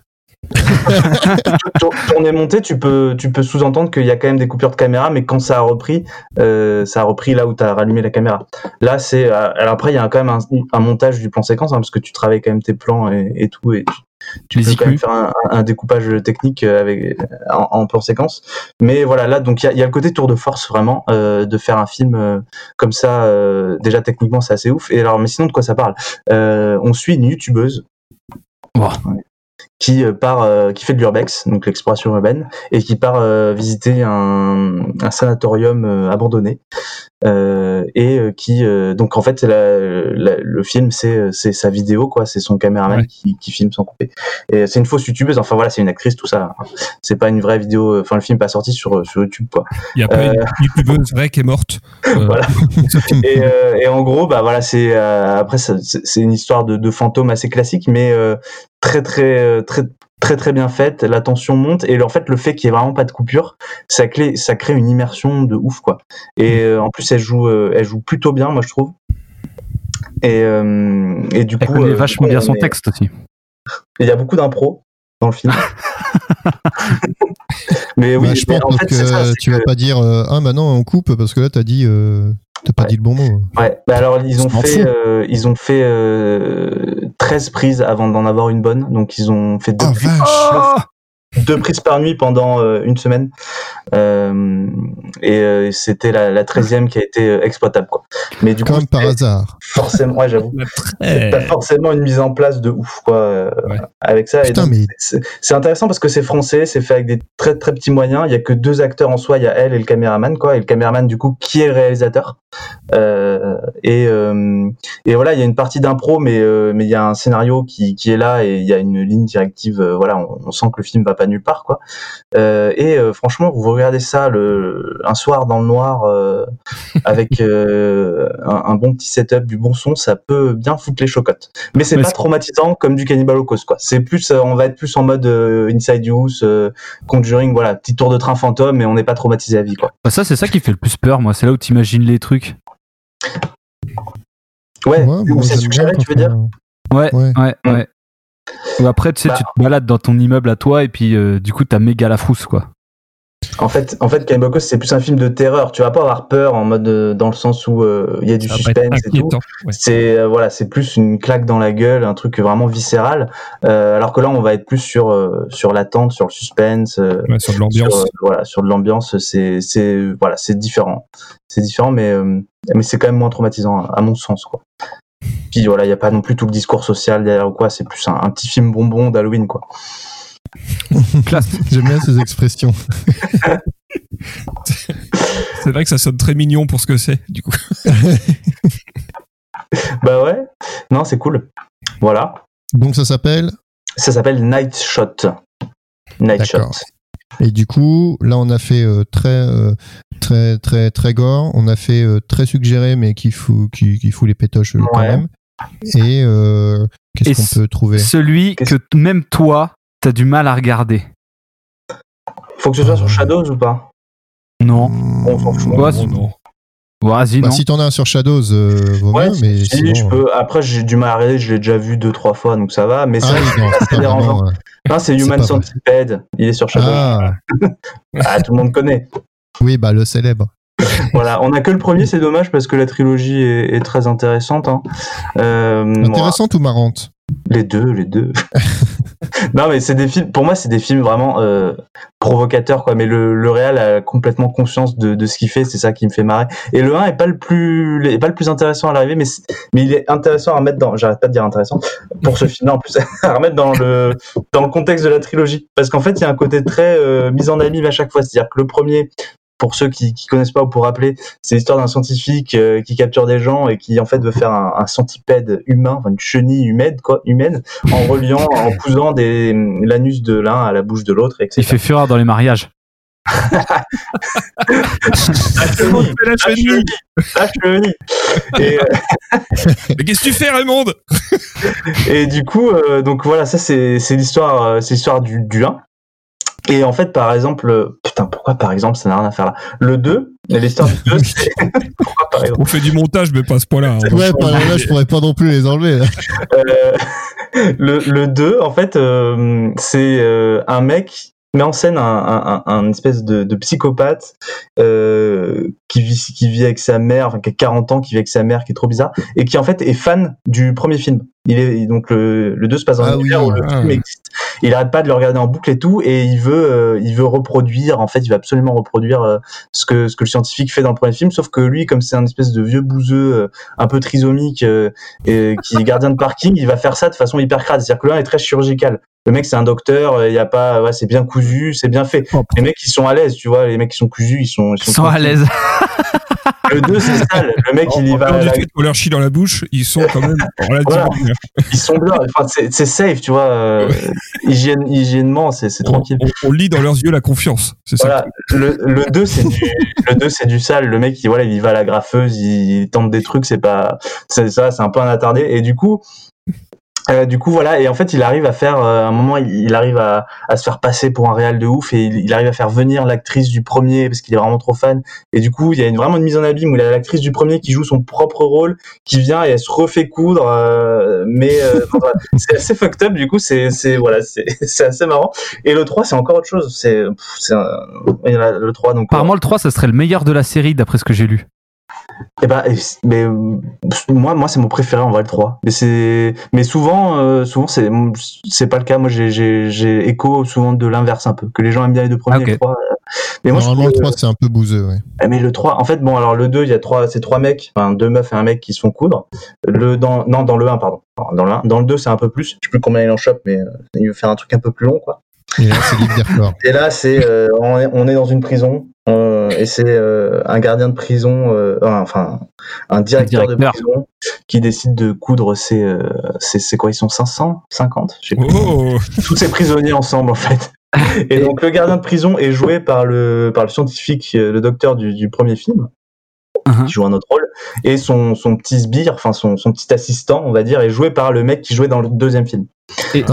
Tour- Tourné monté, tu peux tu peux sous-entendre qu'il y a quand même des coupures de caméra, mais quand ça a repris, euh, ça a repris là où tu as rallumé la caméra. Là, c'est euh, alors après il y a quand même un, un montage du plan séquence hein, parce que tu travailles quand même tes plans et, et tout et tu, tu peux quand même faire un, un découpage technique euh, avec en, en plan séquence. Mais voilà, là donc il y a, y a le côté tour de force vraiment euh, de faire un film euh, comme ça. euh, déjà techniquement c'est assez ouf. Et alors mais sinon de quoi ça parle? Euh, On suit une youtubeuse Ouah. Qui euh, part, euh, qui fait de l'urbex, donc l'exploration urbaine, et qui part euh, visiter un, un sanatorium euh, abandonné, euh, et euh, qui, euh, donc en fait, la- la- le film, c'est c'est sa vidéo, quoi, c'est son caméraman Ouais. qui, qui filme sans couper. Et c'est une fausse youtubeuse, enfin voilà, c'est une actrice, tout ça. C'est pas une vraie vidéo, enfin le film pas sorti sur sur YouTube, quoi. Il y a pas une youtubeuse vraie qui est morte. [LAUGHS] Voilà. [LAUGHS] et, euh, et en gros, bah voilà, c'est euh, après c'est c'est une histoire de, de fantôme assez classique, mais euh, très très euh, très très très bien faite. La tension monte et en fait le fait qu'il y ait vraiment pas de coupure, ça crée ça crée une immersion de ouf quoi. Et euh, en plus elle joue euh, elle joue plutôt bien, moi je trouve. Et, euh, et du Elle coup, connaît vachement bien on son est- texte aussi. Il y a beaucoup d'impro dans le film. [LAUGHS] mais oui, Bah, je mais pense en fait, que ça, tu vas pas dire ah bah non on coupe parce que là t'as dit t'as pas Ouais. dit le bon mot. Ouais, bah alors ils ont fait, euh, ils ont fait euh, 13 prises avant d'en avoir une bonne, donc ils ont fait deux, Oh prises, vache. Deux prises par nuit pendant euh, une semaine, Euh, et euh, c'était la, la 13e qui a été euh, exploitable quoi. Mais du coup, par hasard. forcément, ouais, j'avoue, [LAUGHS] t'as forcément une mise en place de ouf quoi euh, Ouais. avec ça. et Putain donc, mais c'est c'est intéressant parce que c'est français, c'est fait avec des très très petits moyens. Il y a que deux acteurs en soi, il y a elle et le caméraman quoi. Et le caméraman du coup qui est le réalisateur. Euh, et euh, et voilà, il y a une partie d'impro, mais euh, mais il y a un scénario qui qui est là et il y a une ligne directive. euh, voilà, on, on sent que le film va pas pas nulle part quoi. Euh, et euh, franchement, vous regardez ça le, un soir dans le noir euh, avec [LAUGHS] euh, un, un bon petit setup, du bon son, ça peut bien foutre les chocottes. Mais c'est pas traumatisant comme du Cannibal Holocaust quoi. C'est plus, euh, on va être plus en mode euh, Inside Use, euh, Conjuring, voilà, petit tour de train fantôme, mais on n'est pas traumatisé à vie quoi. Bah, ça, c'est ça qui fait le plus peur, moi. C'est là où t'imagines les trucs. Ouais, Ouais, ou moi, c'est suggéré, tu veux dire Ouais, Ouais. ouais, Mm. ouais. Ou après, tu sais, Bah. tu te balades dans ton immeuble à toi et puis euh, du coup, t'as méga la frousse, quoi. En fait, en fait, c'est plus un film de terreur. Tu vas pas avoir peur en mode euh, dans le sens où euh, il y a du suspense et tout. inquiétant. Ouais. C'est euh, voilà, c'est plus une claque dans la gueule, un truc vraiment viscéral. Euh, alors que là, on va être plus sur euh, sur l'attente, sur le suspense, euh, Ouais, sur de l'ambiance. sur, euh, voilà, sur de l'ambiance. C'est c'est voilà, c'est différent. C'est différent, mais euh, mais c'est quand même moins traumatisant à mon sens quoi. Puis voilà, il y a pas non plus tout le discours social derrière ou quoi. C'est plus un, un petit film bonbon d'Halloween quoi. [LAUGHS] Classe. J'aime bien ces expressions. [LAUGHS] C'est vrai que ça sonne très mignon pour ce que c'est, du coup. [LAUGHS] Bah ouais, non, c'est cool. Voilà. Donc ça s'appelle. Ça s'appelle Night Shot. Night Shot. Et du coup, là, on a fait euh, très, euh, très, très, très gore. On a fait euh, très suggéré, mais qui fout, qui, qui fout les pétoches euh, quand même. Et euh, qu'est-ce qu'on peut trouver? Celui que même toi, t'as du mal à regarder. Faut que ce soit sur Shadows ou pas? Non. Hmm, On s'en fout. Ouais, Oh, c'est- non. Vas-y, bah, non. si t'en as un sur Shadows, euh, vaut Ouais, mieux, mais si, sinon, je peux. Après, j'ai du mal à regarder, je l'ai déjà vu deux, trois fois, donc ça va. Mais Ah c'est dérangeant. non, c'est Human. Centipede. Il est sur Shadows. Ah. [LAUGHS] Ah, tout le monde connaît. Oui, bah le célèbre. [LAUGHS] voilà, on a que le premier, c'est dommage parce que la trilogie est, est très intéressante. hein. Euh, voilà. Intéressante ou marrante? Les deux, les deux. [LAUGHS] non, mais c'est des films. Pour moi, c'est des films vraiment euh, provocateurs, quoi. Mais le, le réal a complètement conscience de, de ce qu'il fait. C'est ça qui me fait marrer. Et le 1 est pas le plus, est pas le plus intéressant à l'arrivée, mais mais il est intéressant à remettre dans. J'arrête pas de dire intéressant pour ce film-là en plus [LAUGHS] à remettre dans le dans le contexte de la trilogie, parce qu'en fait, il y a un côté très euh, mise en abîme à chaque fois. C'est-à-dire que le premier. Pour ceux qui, qui connaissent pas ou pour rappeler, c'est l'histoire d'un scientifique euh, qui capture des gens et qui en fait veut faire un, un centipède humain, enfin une chenille humaine, quoi, humaine, en [LAUGHS] reliant, en cousant des l'anus de l'un à la bouche de l'autre, etc. Il fait fureur dans les mariages. [LAUGHS] La chenille, la la chenille, la chenille. Et, euh, [LAUGHS] Mais qu'est-ce que tu fais, Raymond? Et du coup, euh, donc voilà, ça c'est c'est l'histoire, euh, c'est l'histoire du, du 1. Et en fait, par exemple, putain, pourquoi par exemple, ça n'a rien à faire là? Le 2, l'histoire du 2, c'est [LAUGHS] pourquoi par exemple? On fait du montage, mais pas à ce point-là. hein. Ouais, pas, là, je pourrais pas non plus les enlever. là. Euh, le, le 2, en fait, euh, c'est euh, un mec met en scène un, un, un, un espèce de, de psychopathe euh, qui, vit, qui vit avec sa mère, enfin qui a 40 ans, qui vit avec sa mère, qui est trop bizarre, et qui en fait est fan du premier film. Il est donc le, le 2 se passe dans Ah un univers oui, où le ah. film existe. Il arrête pas de le regarder en boucle et tout, et il veut, euh, il veut reproduire. En fait, il va absolument reproduire euh, ce que ce que le scientifique fait dans le premier film, sauf que lui, comme c'est un espèce de vieux bouseux, euh, un peu trisomique, euh, et qui est gardien de parking, il va faire ça de façon hyper crade. C'est-à-dire que l'un est très chirurgical. Le mec, c'est un docteur, il y a pas, ouais, c'est bien cousu, c'est bien fait. Oh, Les mecs, ils sont à l'aise, tu vois. Les mecs qui sont cousus, ils sont, Ils sont à tranquilles. l'aise. [LAUGHS] Le 2, c'est sale. Le mec, il y va, En du la- fait qu'on leur chie dans la bouche, ils sont quand même [LAUGHS] relativement bien. ils sont. Enfin, c'est safe, tu vois. euh, hygiène, hygiénement, c'est tranquille. on- on lit dans leurs yeux la confiance. C'est ça. Voilà, le, le 2 c'est du le 2 c'est du sale, le mec il voilà, il va à la graffeuse, il, tente des trucs, c'est pas c'est ça, c'est un peu un attardé et du coup euh, du coup voilà et en fait il arrive à faire euh, à un moment il, il arrive à, à se faire passer pour un réal de ouf et il, il arrive à faire venir l'actrice du premier parce qu'il est vraiment trop fan et du coup il y a une, vraiment une mise en abîme où il y a l'actrice du premier qui joue son propre rôle qui vient et elle se refait coudre euh, mais euh, voilà. [LAUGHS] c'est assez fucked up du coup c'est c'est voilà c'est [LAUGHS] c'est assez marrant et le 3 c'est encore autre chose c'est le 3 donc Apparemment, le 3, ça serait le meilleur de la série, d'après ce que j'ai lu. Eh ben, et c- mais moi, moi, c'est mon préféré en vrai le 3. Mais c'est, mais souvent, euh, souvent c'est, c'est pas le cas. Moi, j'ai, écho souvent de l'inverse un peu, que les gens aiment bien les deux premiers. Ah, ok. le 3, euh, mais moi, je Normalement, le trouve, 3, c'est un peu bouseux. Ouais. euh, mais le 3, en fait, bon, alors le 2, il y a trois, c'est trois mecs, enfin deux meufs et un mec qui se font coudre. Le dans, non, dans le 1, pardon. Dans le 1, dans le 2, c'est un peu plus. Je sais plus combien il en chope, mais euh, il veut faire un truc un peu plus long, quoi. Et là, c'est. [LAUGHS] Et là, on est dans une prison euh, et c'est euh, un gardien de prison, euh, enfin un directeur, de directeur. prison qui décide de coudre ses, euh, ses, c'est quoi Ils sont 500, 50 Je sais plus. Oh, Tous ces prisonniers ensemble en fait. Et donc le gardien de prison est joué par le par le scientifique, le docteur du, du premier film, Uh-huh. qui joue un autre rôle, et son son petit sbire, enfin son son petit assistant, on va dire, est joué par le mec qui jouait dans le deuxième film. C'est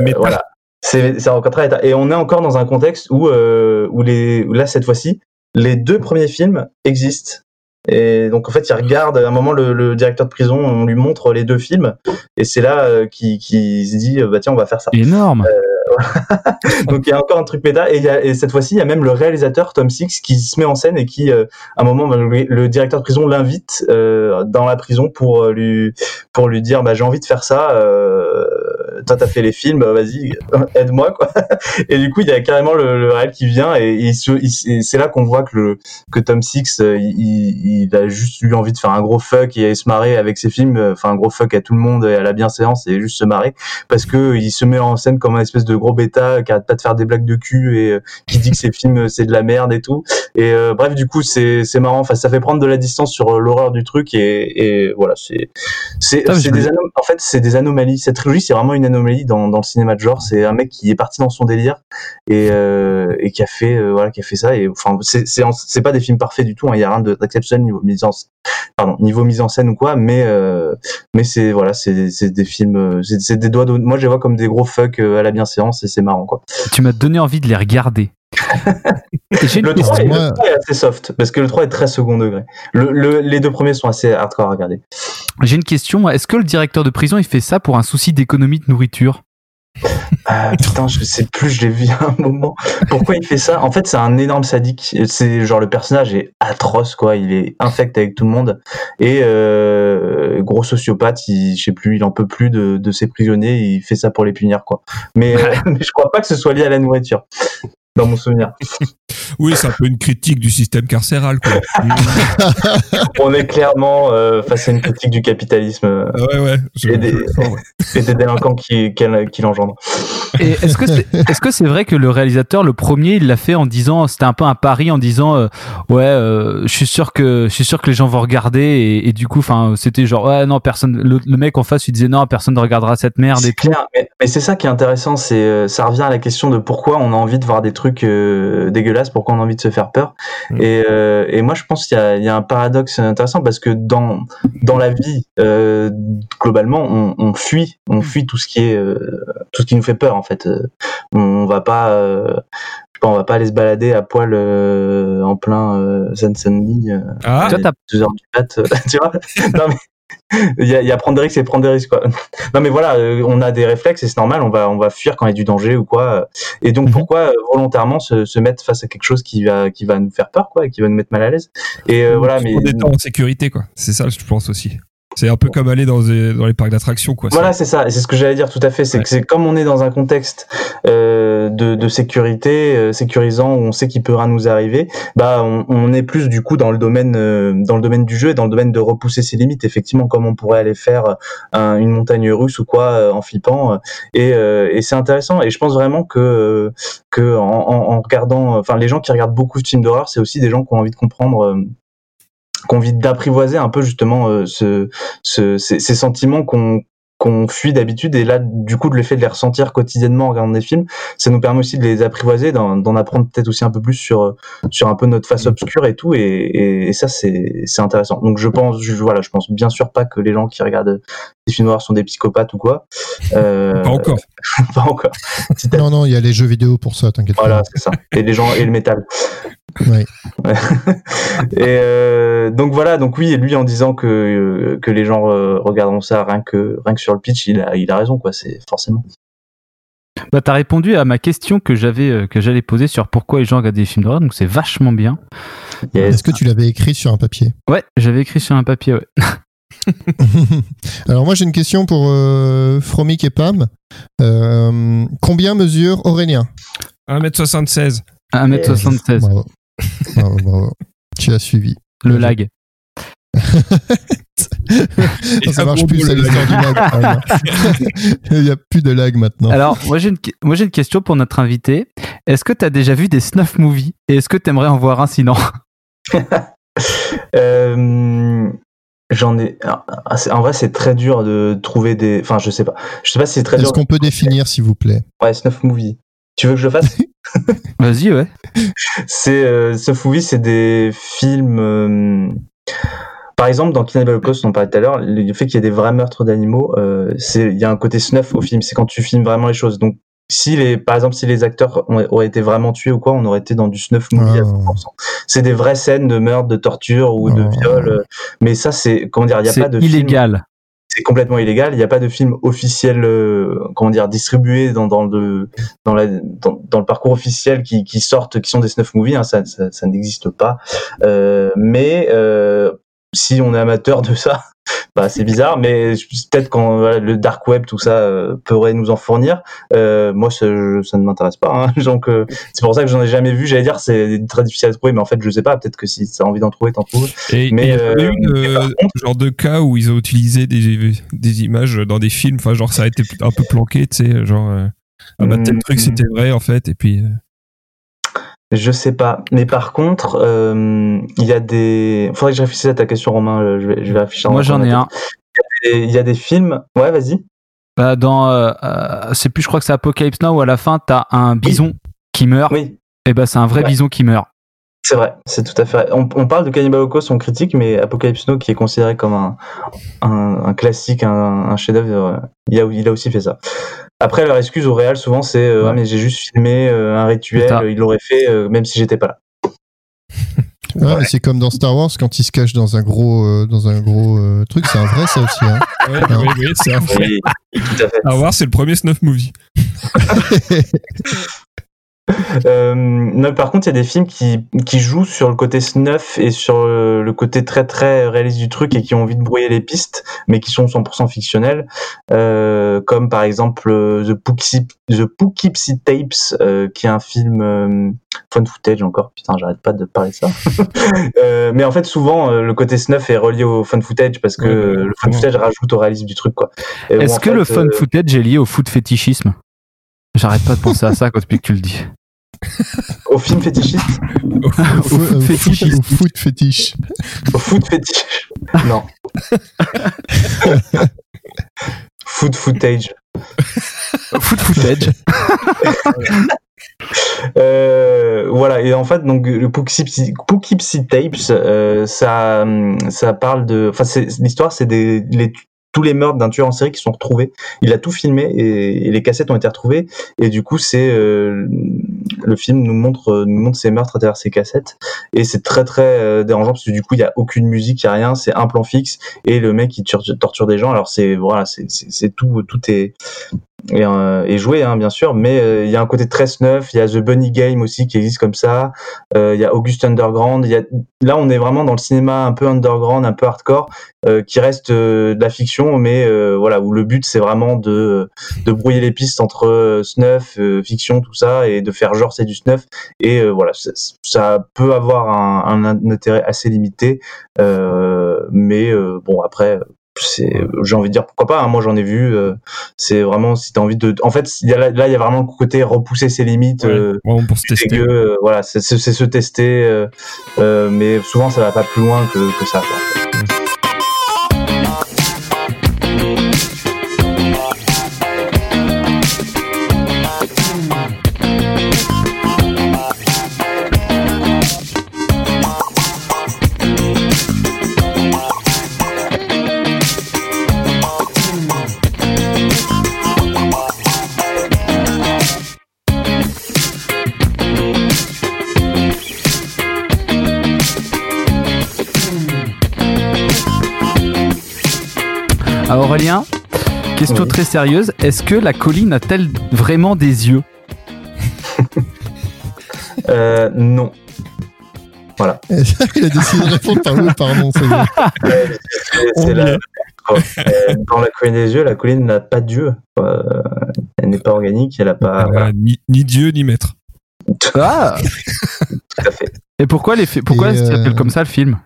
méta. Voilà. C'est encore très. Et on est encore dans un contexte où, euh, où, les, où là, cette fois-ci, les deux premiers films existent. Et donc, en fait, il regarde, à un moment, le, le directeur de prison, on lui montre les deux films. Et c'est là euh, qu'il qu'il se dit, euh, bah tiens, on va faire ça. Énorme. [LAUGHS] Donc, il y a encore un truc méta. Et, cette fois-ci, il y a même le réalisateur, Tom Six, qui se met en scène et qui, euh, à un moment, le, directeur de prison l'invite euh, dans la prison pour euh, lui, pour lui dire, bah, j'ai envie de faire ça. Toi, t'as fait les films, vas-y, [LAUGHS] aide-moi, quoi. [LAUGHS] Et du coup, il y a carrément le, le réel qui vient et, c'est là qu'on voit que que Tom Six, il, a juste eu envie de faire un gros fuck et se marrer avec ses films, enfin un gros fuck à tout le monde et à la bienséance et juste se marrer parce que il se met en scène comme un espèce de gros bêta qui arrête pas de faire des blagues de cul et euh, qui dit que ses films euh, c'est de la merde et tout. Et euh, bref, du coup, c'est c'est marrant. Enfin, ça fait prendre de la distance sur l'horreur du truc et, et voilà, c'est c'est des en fait c'est des anomalies. Cette trilogie, c'est vraiment une anomalie dans dans le cinéma de genre. C'est un mec qui est parti dans son délire et euh, et qui a fait voilà qui a fait ça et enfin c'est c'est pas des films parfaits du tout. hein. Il y a rien de- d'exceptionnel niveau mise en pardon niveau mise en scène ou quoi, mais euh, mais c'est voilà c'est c'est des films euh, c'est des doigts de, moi je les vois comme des gros fuck euh, à la bienséance et c'est marrant quoi. Tu m'as donné envie de les regarder. [LAUGHS] Le question. 3, est, moi- le 3 est assez soft parce que le 3 est très second degré. Le, le, les deux premiers sont assez hardcore à regarder. J'ai une question. Est-ce que le directeur de prison il fait ça pour un souci d'économie de nourriture? Ah, putain, je sais plus, je l'ai vu à un moment. Pourquoi il fait ça? En fait, c'est un énorme sadique. C'est genre le personnage est atroce, quoi. Il est infect avec tout le monde et euh, gros sociopathe. Il, je sais plus, il en peut plus de, de ses prisonniers. Il fait ça pour les punir, quoi. Mais, [LAUGHS] mais je crois pas que ce soit lié à la nourriture. Dans mon souvenir. Oui, c'est un peu une critique du système carcéral, quoi. [LAUGHS] On est clairement euh, face à une critique du capitalisme euh, ouais, ouais. je- Et des- je le sens, ouais. [LAUGHS] et des délinquants qui, l'engendrent. Est-ce que c'est est-ce que c'est vrai que le réalisateur, le premier, il l'a fait en disant, c'était un peu un pari en disant, euh, ouais, euh, je suis sûr que je suis sûr que les gens vont regarder et, et du coup, enfin, c'était genre, ouais, non, personne. Le, le mec en face, il disait non, personne ne regardera cette merde et clair, mais, mais c'est ça qui est intéressant, c'est ça revient à la question de pourquoi on a envie de voir des trucs euh, dégueulasses, pourquoi on a envie de se faire peur. Mm. Et, euh, et moi, je pense qu'il y a, il y a un paradoxe intéressant parce que dans dans la vie, euh, globalement, on, on fuit, on fuit tout ce qui est euh, tout ce qui nous fait peur en fait. On va pas euh, je sais pas, on va pas aller se balader à poil euh, en plein euh, Seine-Saint-Denis euh, Ah, t'as- 2 heures du mat, euh, [LAUGHS] tu vois Non mais il y a, il y a prendre des risques et prendre des risques quoi. [LAUGHS] Non mais voilà, euh, on a des réflexes et c'est normal, on va on va fuir quand il y a du danger ou quoi. Et donc Mhm. pourquoi euh, volontairement se, se mettre face à quelque chose qui va qui va nous faire peur quoi, et qui va nous mettre mal à l'aise? Et euh, voilà, mais est en sécurité, quoi. C'est ça, je pense aussi. C'est un peu comme aller dans, des- dans les parcs d'attractions, quoi. Voilà, c'est ça. C'est ce que j'allais dire tout à fait. C'est Ouais. que c'est comme on est dans un contexte euh, de, de sécurité, euh, sécurisant, où on sait qu'il peut rien nous arriver. Bah, on, on est plus du coup dans le domaine, euh, dans le domaine du jeu et dans le domaine de repousser ses limites. Effectivement, comme on pourrait aller faire un- une montagne russe ou quoi euh, en flippant. euh, Et, euh, et c'est intéressant. Et je pense vraiment que euh, que en, en, en regardant, enfin, les gens qui regardent beaucoup de films d'horreur, c'est aussi des gens qui ont envie de comprendre. Ont envie d'apprivoiser un peu justement euh, ce, ce, ces, ces sentiments qu'on qu'on fuit d'habitude. Et là du coup de le fait de les ressentir quotidiennement en regardant des films ça nous permet aussi de les apprivoiser d'en d'en apprendre peut-être aussi un peu plus sur sur un peu notre face obscure et tout. Et, et, et ça c'est c'est intéressant. Donc je pense je, voilà je pense bien sûr pas que les gens qui regardent des films noirs sont des psychopathes ou quoi. Euh, Pas encore. [LAUGHS] pas encore. Non, non, il y a les jeux vidéo pour ça, t'inquiète voilà c'est ça. Et les gens et le métal [LAUGHS] Et euh, donc voilà, donc oui, et lui en disant que euh, que les gens euh, regarderont ça rien que rien que sur le pitch, il a il a raison quoi, c'est forcément. Bah, t'as répondu à ma question que j'avais, que j'allais poser sur pourquoi les gens regardent des films d'horreur, donc c'est vachement bien. Yes. Est-ce que tu l'avais écrit sur un papier? Ouais, j'avais écrit sur un papier, ouais. [LAUGHS] [LAUGHS] Alors moi j'ai une question pour euh, Fromic et Pam. Euh, combien mesure Aurélien? 1m76. 1m76, Bravo. [LAUGHS] Bravo, bravo. Tu as suivi. le lag. [LAUGHS] Non, ça marche plus, l'histoire du lag. Ah. [LAUGHS] Il n'y a plus de lag maintenant. Alors, moi j'ai, une, moi j'ai une question pour notre invité. Est-ce que t'as déjà vu des snuff movies? Et est-ce que t'aimerais en voir un sinon? Euh, J'en ai. ah, c'est- En vrai, c'est très dur de trouver des. Enfin, je sais pas. Je sais pas si c'est très dur. Est-ce qu'on peut définir s'il vous plaît? Ouais, snuff movie. Tu veux que je le fasse? [LAUGHS] Vas-y, ouais. C'est euh, Stuff Movie, c'est des films. euh, par exemple, dans Cannibal Holocaust, on parlait tout à l'heure, le fait qu'il y ait des vrais meurtres d'animaux, euh, c'est il y a un côté snuff au film. C'est quand tu filmes vraiment les choses. Donc, si les, par exemple, si les acteurs ont- auraient été vraiment tués ou quoi, on aurait été dans du snuff movie à Ah. 100%. C'est des vraies scènes de meurtre, de torture ou de Ah. viol. euh, Mais ça, c'est comment dire, il y a C'est pas de film- illégal. C'est complètement illégal. Il n'y a pas de film officiel, euh, comment dire, distribué dans, dans le dans, la, dans, le parcours officiel qui, qui sortent, qui sont des snuff movies. Hein, ça, ça, ça n'existe pas. Euh, mais euh, si on est amateur de ça, bah, c'est bizarre. Mais peut-être quand voilà, le dark web, tout ça, euh, pourrait nous en fournir. Euh, moi, ça, je- ça ne m'intéresse pas. Hein. [LAUGHS] Donc, euh, c'est pour ça que j'en ai jamais vu. J'allais dire, c'est très difficile à trouver, mais en fait, je sais pas. Peut-être que si tu as envie d'en trouver, t'en trouves. Et Mais, et il y a euh, eu contre- genre de cas où ils ont utilisé des, des images dans des films, enfin genre ça a été un peu planqué, tu sais, genre euh, ah bah tel Mm. truc c'était vrai en fait, et puis Je sais pas. Mais par contre, euh, il y a des. Faudrait que je réfléchisse à ta question, Romain. Je vais, je vais réfléchir. Moi, j'en ai un. Il y a des films. Ouais, vas-y. Bah, dans, euh, c'est plus, je crois que c'est Apocalypse Now où à la fin, t'as un bison qui meurt. Oui, Et bah, c'est un vrai Ouais. bison qui meurt. c'est vrai. C'est tout à fait vrai. On, on parle de Cannibal Holocaust, on critique, mais Apocalypse Now, qui est considéré comme un, un, un classique, un, un chef-d'œuvre, euh, il a, il a aussi fait ça. Après, leur excuse au réel, souvent, c'est euh, Ouais. Ah, mais j'ai juste filmé euh, un rituel, ça. il l'aurait fait euh, même si j'étais pas là. Ouais, mais c'est comme dans Star Wars quand il se cache dans un gros, euh, dans un gros euh, truc. C'est un vrai, ça aussi. Hein. [LAUGHS] ouais, oui, oui, c'est un. Oui, fait. À voir, c'est le premier snuff movie. [LAUGHS] [LAUGHS] Euh, non, par contre, il y a des films qui, qui jouent sur le côté snuff et sur euh, le côté très très réaliste du truc et qui ont envie de brouiller les pistes, mais qui sont 100% fictionnels, euh, comme par exemple euh, The, Poughkeepsie, The Poughkeepsie Tapes, euh, qui est un film euh, fun footage encore. Putain, j'arrête pas de parler de ça. [LAUGHS] Euh, mais en fait, souvent, le côté snuff est relié au fun footage parce que le fun footage rajoute au réalisme du truc, quoi. Est-ce que fait, le fun footage est lié au foot fétichisme? J'arrête pas de penser à ça quand depuis que tu le dis. Au film fétichiste, Au Au foot foot- au foot fétiche. au foot fétiche, non. [LAUGHS] Food footage. Foot footage. [LAUGHS] Euh, voilà et en fait donc le Poughkeepsie, Poughkeepsie Tapes euh, ça ça parle de enfin l'histoire c'est des les tous les meurtres d'un tueur en série qui sont retrouvés. Il a tout filmé et, les cassettes ont été retrouvées. Et du coup c'est euh, le film nous montre nous montre ces meurtres à travers ces cassettes. Et c'est très très euh, dérangeant parce que du coup il y a aucune musique, il y a rien, c'est un plan fixe et le mec il torture, des gens. Alors c'est voilà c'est tout tout est et, euh, hein, bien sûr. Mais euh, il y a un côté très snuff. Il y a The Bunny Game aussi qui existe comme ça. Euh, il y a August Underground. Y a là on est vraiment dans le cinéma un peu underground un peu hardcore euh, qui reste euh, de la fiction mais euh, voilà où le but c'est vraiment de de brouiller les pistes entre euh, snuff euh, fiction tout ça et de faire genre c'est du snuff et euh, voilà ça, peut avoir un, un intérêt assez limité mais bon après j'ai envie de dire pourquoi pas hein, moi j'en ai vu euh, c'est vraiment si t'as envie de en fait il y a là, il y a vraiment le côté repousser ses limites Ouais, vraiment pour se tester. dégueu, euh, voilà c'est se tester mais souvent ça va pas plus loin que, que ça quoi. Sérieuse. Est-ce que la colline a-t-elle vraiment des yeux [LAUGHS] Euh, non [LAUGHS] Il a décidé de répondre par oui, pardon. c'est la-. Euh, dans la colline des yeux la colline n'a pas d'yeux. Euh, elle n'est pas organique elle a pas Euh, voilà, ni, ni Dieu ni maître. Ah [LAUGHS] tout à fait Et pourquoi, les pourquoi ça s'appelle euh, comme ça le film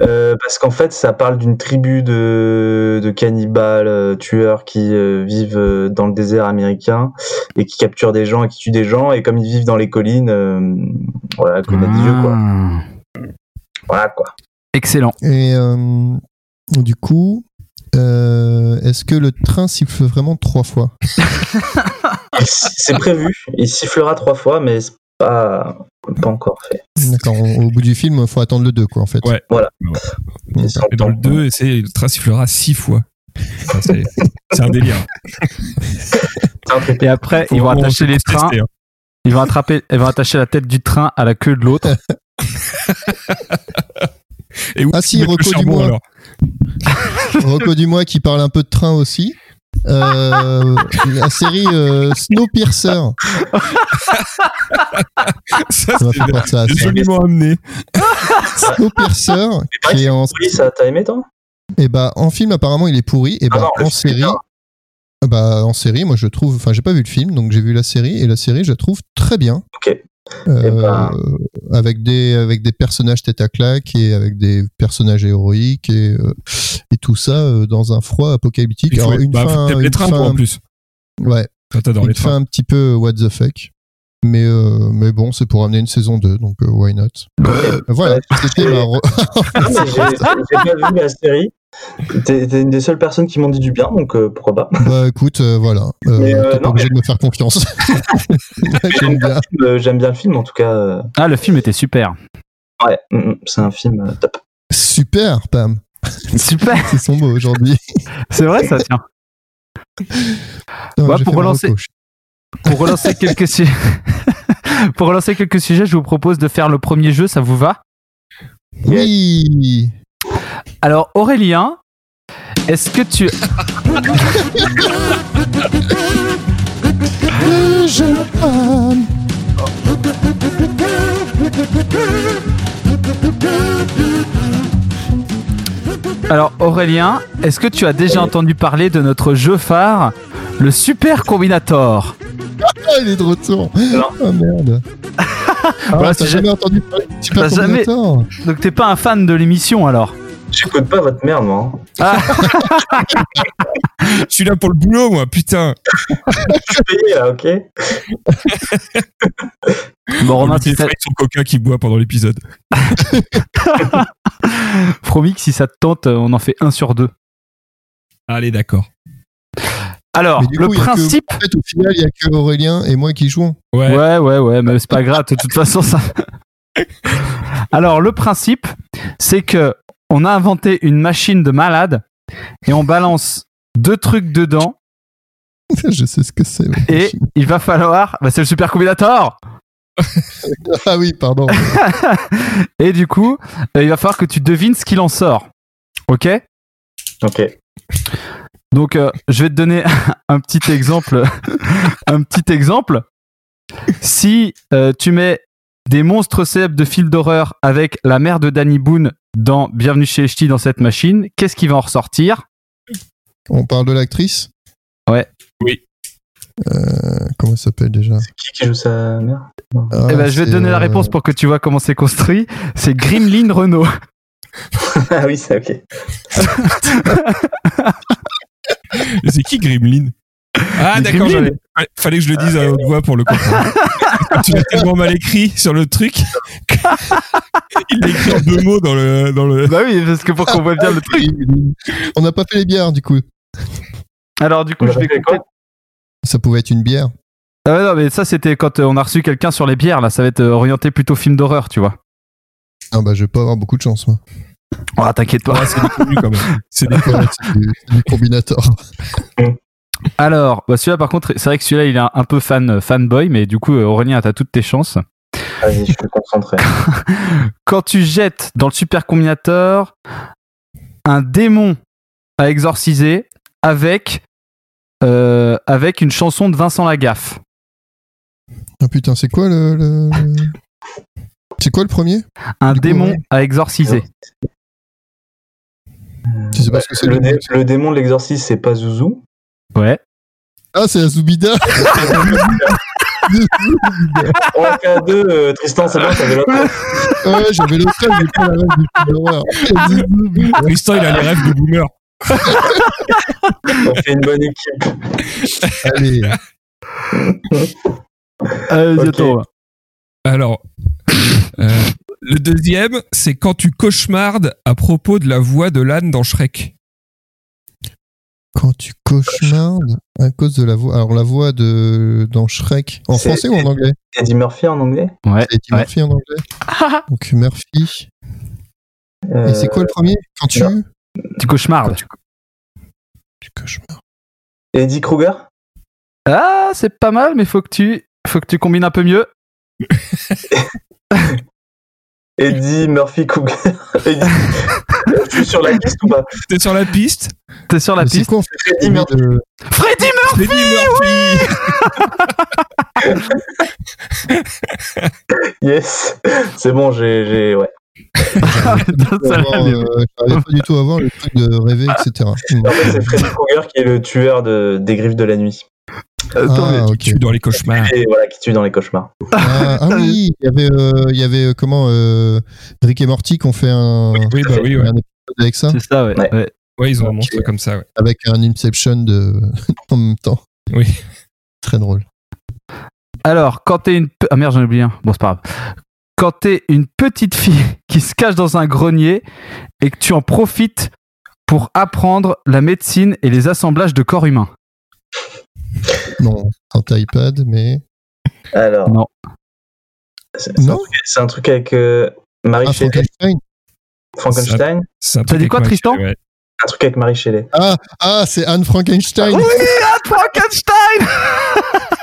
Euh, parce qu'en fait, ça parle d'une tribu de, de cannibales, euh, tueurs qui euh, vivent dans le désert américain et qui capturent des gens et qui tuent des gens. Et comme ils vivent dans les collines, euh, voilà, la colline a des yeux, quoi. Ah. Voilà, quoi. Excellent. Et euh, du coup, euh, est-ce que le train siffle vraiment trois fois? [LAUGHS] C'est prévu. Il sifflera trois fois, mais c'est pas, pas encore fait. D'accord, au bout du film, il faut attendre le 2, quoi, en fait. Ouais. Voilà. Et dans le 2, c'est le train sifflera six fois. Enfin, c'est un délire. Et après, ils vont attacher les trains. tester, hein. Ils vont attraper, ils vont attacher la tête du train à la queue de l'autre. Et où Ah si, Rocco charbon, Dumois. alors Rocco Dumois qui parle un peu de train aussi. Euh, la série euh, Snowpiercer. Ça, Ça m'a c'est fait penser à ça. joliment amené. Snowpiercer, qui est en, ça t'a aimé, toi? Et bah, en film, apparemment, il est pourri. Et Ah bah, non, le en série, bien. bah, en série, moi, je trouve, enfin, j'ai pas vu le film, donc j'ai vu la série, et la série, je la trouve très bien. Ok. Euh, ben. avec des avec des personnages tête à claque et avec des personnages héroïques et euh, et tout ça euh, dans un froid apocalyptique. Il faut, Alors, une bah, fin, une trains, fin- toi, en plus. ouais, t'adores les une fin trains. un petit peu what the fuck. Mais euh, mais bon, c'est pour amener une saison 2, donc euh, why not? Voilà, c'était ma [LAUGHS] Ah, j'ai pas vu la série. T'es une des seules personnes qui m'ont dit du bien, donc euh, pourquoi pas. Bah écoute, euh, voilà. Euh, euh, T'es pas non, obligé de me faire confiance. [LAUGHS] J'aime bien. J'aime bien le film, en tout cas. Ah, le film était super. Ouais, mm, mm, c'est un film top. Super, Pam. Super. [LAUGHS] C'est son mot aujourd'hui. C'est vrai, ça tient. Non, Bah, pour relancer-. Pour relancer [LAUGHS] quelques sujets, pour relancer quelques sujets, je vous propose de faire le premier jeu. Ça vous va? Oui. Alors, Aurélien, est-ce que tu. Alors, Aurélien, est-ce que tu as déjà entendu parler de notre jeu phare, le Super Combinator Ah, il est de retour. Non. Oh merde. [LAUGHS] Ah, Voilà, t'as si jamais entendu parler de Super T'as jamais- Combinator Donc, t'es pas un fan de l'émission alors J'écoute pas votre merde, moi. hein. [LAUGHS] Je suis là pour le boulot, moi, putain. Je suis payé, là, ok Bon, Romain, si ça... Son coca qui boit pendant l'épisode. [LAUGHS] promis que si ça te tente, on en fait un sur deux. Allez, d'accord. Alors, le que- principe. En fait, au final, il y a que Aurélien et moi qui jouons. Ouais. Ouais, ouais, ouais, mais c'est pas grave, de toute façon, ça. [LAUGHS] Alors, le principe, c'est que on a inventé une machine de malade et on balance deux trucs dedans [LAUGHS] Je sais ce que c'est. et machine. il va falloir. Bah, c'est le super combinator! [LAUGHS] Ah oui, pardon. [LAUGHS] Et du coup, euh, il va falloir que tu devines ce qu'il en sort. Ok? Ok. Donc, euh, je vais te donner un petit exemple. un petit exemple. Si euh, tu mets des monstres célèbres de films d'horreur avec la mère de Danny Boone dans Bienvenue chez les Ch'tis dans cette machine, qu'est-ce qui va en ressortir? On parle de l'actrice? Ouais. Oui. Euh, comment elle s'appelle déjà? Qui qui joue sa mère? Ah, Eh ben, je vais te donner la euh, réponse pour que tu vois comment c'est construit. C'est Grimlin Renault. [LAUGHS] Ah oui, c'est ok. [LAUGHS] C'est qui Grimlin? Ah, d'accord, Ouais, Fallait que je le dise à haute voix pour le comprendre. [LAUGHS] tu l'as tellement mal écrit sur le truc. [LAUGHS] Il l'a écrit en deux mots dans le. Dans le... bah oui, parce que pour qu'on voit bien le truc. On n'a pas fait les bières du coup. Alors du coup, On je vais. Ça pouvait être une bière. Ah ouais, non, mais ça c'était quand euh, on a reçu quelqu'un sur les bières. Là, ça va être euh, orienté plutôt film d'horreur, tu vois. Ah bah je vais pas avoir beaucoup de chance moi. Oh, t'inquiète pas. Ouais, c'est déconnu quand même. C'est des Ouais, [LAUGHS] c'est du, c'est du combinator. Alors, bah celui-là par contre, c'est vrai que celui-là il est un, un peu fan euh, fanboy, mais du coup euh, Aurélien, t'as toutes tes chances. Vas-y, je suis concentré. [LAUGHS] Quand tu jettes dans le super combinator un démon à exorciser avec euh, avec une chanson de Vincent Lagaffe. Ah putain, c'est quoi le. C'est quoi le premier? Un Du coup, démon ouais. à exorciser. Je sais pas ce que c'est. Le, le dé- nom. le démon de l'exorcisme, c'est pas Zouzou? Ouais. Ah, c'est Azubida [LAUGHS] En cas 2, euh, Tristan, c'est bon, t'avais l'autre. Ouais, j'avais le seul, mais pas la rêve du film. Azubida. [LAUGHS] Tristan, il a les rêves de boomer. On fait une bonne équipe. Allez, Allez, Ok. attends. Alors, euh, le deuxième, c'est quand tu cauchemardes à propos de la voix de l'âne dans Shrek. Quand tu cauchemardes à cause de la voix. Alors, la voix de dans Shrek. En français ou en anglais? Eddie Murphy en anglais? Ouais. Eddie ouais. Murphy en anglais? [LAUGHS] Donc, Murphy. Euh, Et c'est quoi le premier? Quand tu. non. Tu cauchemardes. Tu cauchemardes. Eddie Kruger Ah, c'est pas mal, mais faut que tu, faut que tu combines un peu mieux. [LAUGHS] Eddie Murphy Kruger. [LAUGHS] Eddie- Je suis sur la liste ou pas? T'es sur la piste? T'es sur la piste? le Murphy. Freddy Freddie Murphy [LAUGHS] Yes. C'est bon, j'ai, j'ai, ouais. [LAUGHS] Avoir, euh, J'arrivais pas du tout à voir le truc de rêver, etc. En fait, c'est Freddy Krueger qui est le tueur de, des griffes de la nuit. Mais- Ah, ok. Tu dans les cauchemars. Et voilà, qui tue dans les cauchemars. Ah, ah oui, il y avait, euh, il y avait euh, comment euh, Rick et Morty qui ont fait un, Oui, bah oui, ouais. un épisode avec ça, C'est ça, ouais. Ouais. ouais. Ouais, ils ont un Ok. monstre comme ça, ouais. avec un Inception de [LAUGHS] en même temps. Oui. Très drôle. Alors, quand t'es une... Ah merde, j'en ai oublié un. Bon, c'est pas grave. Quand t'es une petite fille [LAUGHS] qui se cache dans un grenier et que tu en profites pour apprendre la médecine et les assemblages de corps humains. Non, sans iPad, mais Alors. Non. C'est, c'est un Non. truc, c'est un truc avec euh, Marie ah, Shelley. Frankenstein. Frankenstein. C'est un T'as dit quoi, Tristan ouais. Un truc avec Marie Shelley. Ah, ah, c'est Anne Frankenstein. Oui, Anne Frankenstein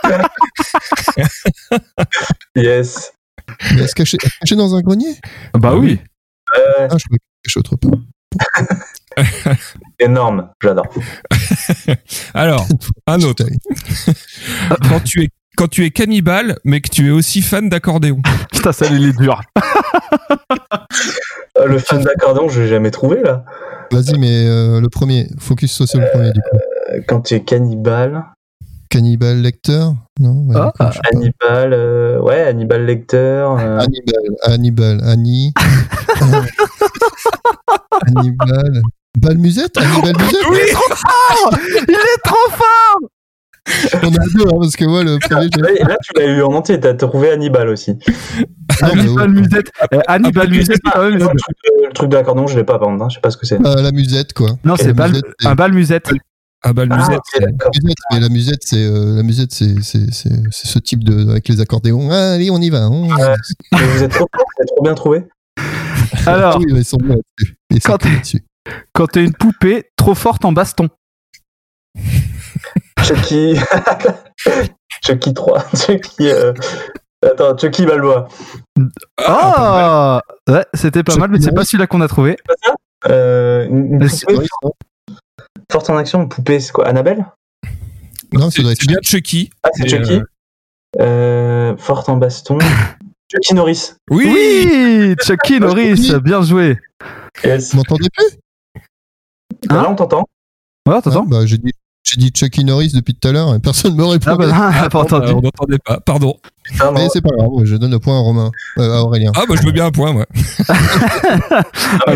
[LAUGHS] Yes. Mais elle se cachait dans un grenier? Bah oui. Euh, Ah, je se cachait autre part. [LAUGHS] énorme. J'adore. [LAUGHS] Alors, un autre. Quand tu es quand tu es cannibale, mais que tu es aussi fan d'accordéon. Putain, ça, il est dur. Euh, le fan d'accordéon, je l'ai jamais trouvé là. Vas-y, mais euh, le premier, focus sur le premier du coup. Euh, Quand tu es cannibale. Cannibal Lecter Non ouais, Ah. Hannibal. euh, ouais, Hannibal Lecter. euh, Hannibal, Hannibal, Annie. [LAUGHS] Hannibal. Balmusette Hannibal [LAUGHS] Musette Il est trop fort Il est trop fort On a deux, hein, parce que moi, le premier, là, tu l'as eu en entier. T'as trouvé Hannibal aussi. Hannibal ouais. Musette. Eh, Hannibal Musette, quand même. Le truc de, l'accordéon, je l'ai pas, par contre. hein, Je sais pas ce que c'est. Ah, la musette, quoi. Non, c'est bal- musette, c'est- un bal musette. Ah bah Ah, musette, musette, mais la musette, c'est euh, la musette, c'est c'est c'est c'est ce type de avec les accordéons. Ah, allez, on y va. on- vous êtes trop fort, vous êtes trop bien trouvé. [LAUGHS] Alors, Oui, ils sont bons là-dessus. Ils sont Quand. Quand t'es une poupée trop forte en baston. [LAUGHS] Chucky. [LAUGHS] Chucky 3. [LAUGHS] Chucky. euh, Attends, Chucky Balboa. Ah, Ouais, c'était pas mal, mais c'est pas celui-là qu'on a trouvé. Euh, une une Euh, poupée Oui, non, forte en action, une poupée, c'est quoi Annabelle? Non, ça c'est doit être c'est bien Chucky. Ah, c'est Chucky. euh, Euh, forte en baston. Chucky Norris. Oui, Oui, Chucky Norris, bien joué. Yes. Vous m'entendez plus? Hein Là, on t'entend. Ouais, t'entends Ah, bah, J'ai dit, j'ai dit Chucky Norris depuis tout à l'heure et personne ne me répond. Ah bah non, [LAUGHS] Ah, pas bon, bah, entendu. on n'entendait pas. Pardon. Putain, Mais non. c'est pas grave, je donne le point à Romain, euh, à Aurélien. Ah bah je veux bien un point moi. Ah.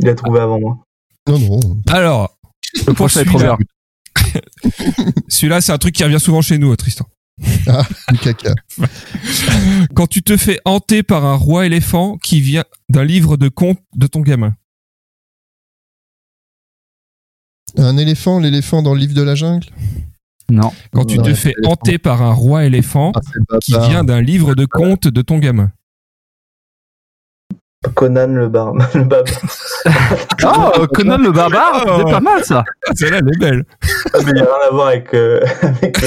Il a trouvé avant moi. Non, non. Alors, Le prochain est trop celui-là, bien. [LAUGHS] celui-là c'est un truc qui revient souvent chez nous, Tristan. Du caca. Quand tu te fais hanter par un roi éléphant qui vient d'un livre de contes de ton gamin. Un éléphant, l'éléphant dans le livre de la jungle? Non. Quand tu Ouais, te fais hanter par un roi éléphant Ah, qui vient d'un livre de contes de ton gamin. Conan le bar. [LAUGHS] le bab. Oh, Conan le barbare, Oh. c'est pas mal ça. Celle-là, elle est belle. Ah, mais il n'y a rien à voir avec. euh, [LAUGHS] avec.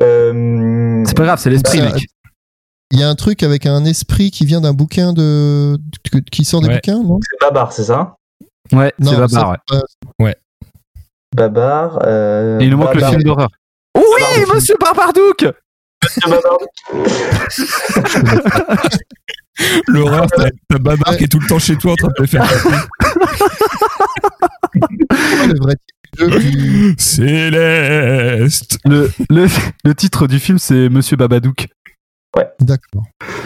Euh, C'est pas grave, c'est l'esprit, Ça- mec. Il y a un truc avec un esprit qui vient d'un bouquin de. qui sort des Ouais. bouquins, non? C'est Babar, c'est ça? Ouais, c'est Babar, ça, ouais. Babar. Euh, Et il nous manque le film d'horreur. Oui, Babar. monsieur Barbardouk Monsieur [LAUGHS] Babar. L'horreur, t'as Babar qui est tout le temps chez toi en train de te faire le vrai du Céleste. le, le, le titre du film, c'est Monsieur Babadook. D'accord.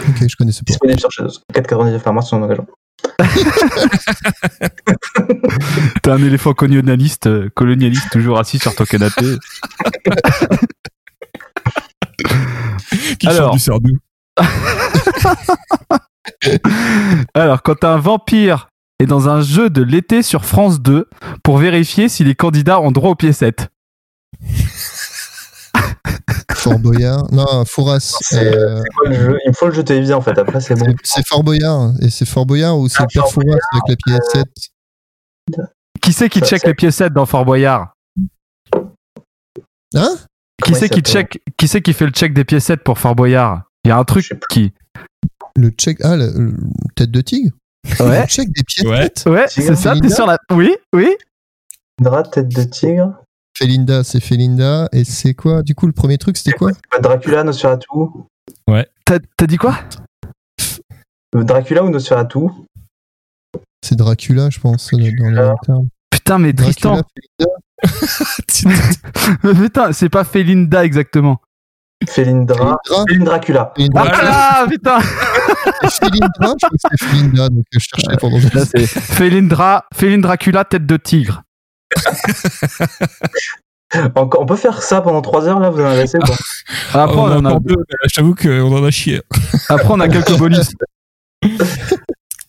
Ok, je connaissais pas. Disponible sur Shadows. 4,99 par mois sur son engagement. [LAUGHS] T'es un éléphant colonialiste, euh, colonialiste toujours assis sur ton canapé. [LAUGHS] Qui Alors. du Sardou. [LAUGHS] Alors, quand un vampire est dans un jeu de l'été sur France 2 pour vérifier si les candidats ont droit aux piécettes Fort Boyard. Non, Fouras. C'est euh, quoi le jeu Il me faut le jeu télévisé en fait, après c'est bon. c'est- Fort Boyard. Et c'est Fort Boyard ou c'est Ah, Pierre Fort Fouras avec la pièce 7 Qui c'est qui check les piécettes dans Fort Boyard? Hein? Qui c'est qui check Qui c'est qui fait le check des piécettes pour Fort Boyard? Il y a un truc qui. Le check. Ah, le, le- tête de tigre Ouais. Le check des pieds Ouais. Ouais, c'est ça. T'es sur la. Oui, oui. Indra, tête de tigre. Félinda, c'est Félinda. Et c'est quoi Du coup, le premier truc, c'était quoi? Dracula, Nosferatu. T'as t'as dit quoi? Dracula ou Nosferatu? C'est Dracula, je pense, dans le terme. Putain, mais Tristan. [LAUGHS] Mais Putain, c'est pas Félinda exactement. Féline Dracula. Félindra, Ah là, putain c'est Félindra, je crois que c'est Félinda, donc je cherchais pendant Là, c'est Félindra, Féline Dracula, tête de tigre. On peut faire ça pendant 3 heures là, vous en avez assez ou pas [LAUGHS] Après, on on, en a, deux, je t'avoue qu'on en a chié. [LAUGHS] après, on a quelques bonus. [LAUGHS]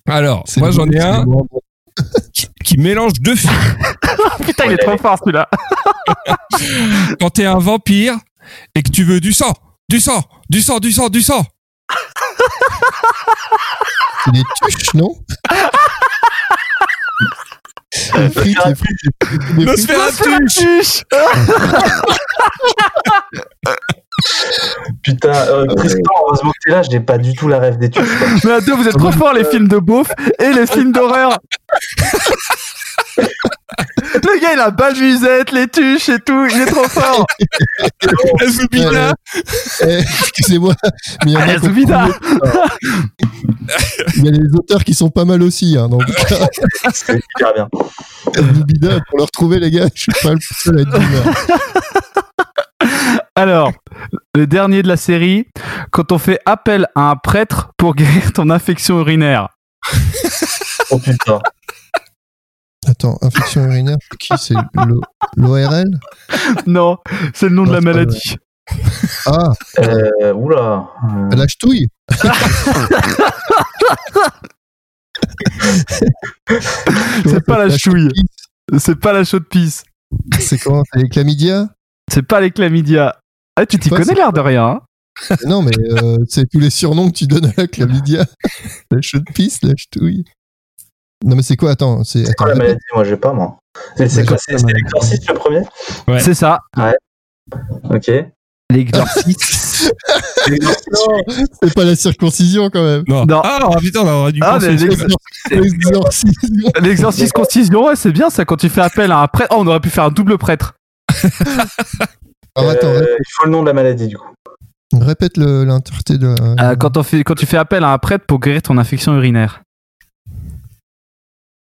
Alors, C'est moi j'en ai un qui mélange deux films. Putain, il est trop fort celui-là. Quand t'es un vampire et que tu veux du sang, du sang, du sang, du sang, du sang. C'est des tuches, non? Les frites, [LAUGHS] Putain, euh, Tristan, heureusement que t'es là, je n'ai pas du tout la rêve des tuches. [LAUGHS] quoi. Mais à deux, vous êtes trop forts, les films de beauf et les films d'horreur. [LAUGHS] Le gars, il a bas musette, les tuches et tout. Il est trop fort. [LAUGHS] La Zoubida. Eh, Excusez-moi, mais il y en a Ah, ont Zoubida. Il y a les auteurs qui sont pas mal aussi. Hein, donc, C'est hyper bien. Zoubida, pour le retrouver, les gars, je suis pas le seul à être d'humeur. Alors, le dernier de la série, quand on fait appel à un prêtre pour guérir ton infection urinaire. [LAUGHS] Oh putain. Attends, infection urinaire, c'est qui C'est l'O- l'ORL Non, c'est le nom de la maladie. Ah, Euh, oula. Euh, la ch'touille [LAUGHS] C'est pas la chouille. ch'touille. C'est pas la chaude pisse. C'est comment C'est les chlamydia? C'est pas les chlamydia. Ah, tu t'y connais c'est l'air de rien. hein Non, mais euh, [LAUGHS] c'est tous les surnoms que tu donnes à la chlamydia. [LAUGHS] la chaude pisse, la ch'touille. Non, mais c'est quoi? Attends, c'est. Quoi la maladie? Moi, j'ai pas, moi. C'est quoi C'est l'exorciste le premier? Ouais. C'est ça. Ok. L'exorciste. [LAUGHS] Non, c'est pas la circoncision quand même. Non. Non. Ah putain, on aurait dû Ah, penser mais aussi. l'ex- L'exorcisme. L'exorcisme concision, ouais, c'est bien ça quand tu fais appel à un prêtre. Oh, on aurait pu faire un double prêtre. Alors attends, Euh, il faut le nom de la maladie, du coup. répète le- l'interté de. Euh, quand, on fait, quand tu fais appel à un prêtre pour guérir ton infection urinaire.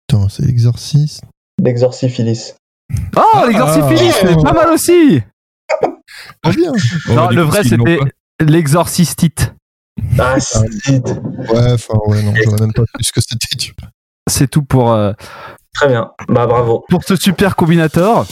Attends, c'est l'exorcisme. L'exorciphilis. Oh, Ah. l'exorciphilis, c'est pas mal aussi. Pas bien. Non, du le coup, vrai, c'était l'exorcistite. Ah. Ouais, enfin, ouais, non, j'aurais même pas plus ce que c'était. C'est tout pour, euh, Très bien. Bah, bravo. pour ce super combinator.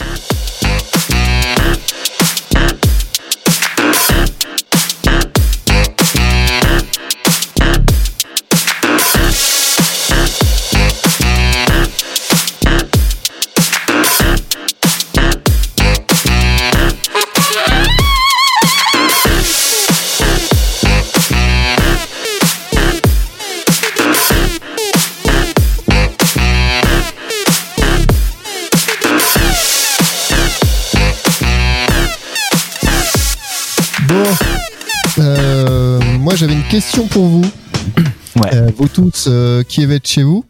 Euh, qui êtes chez vous.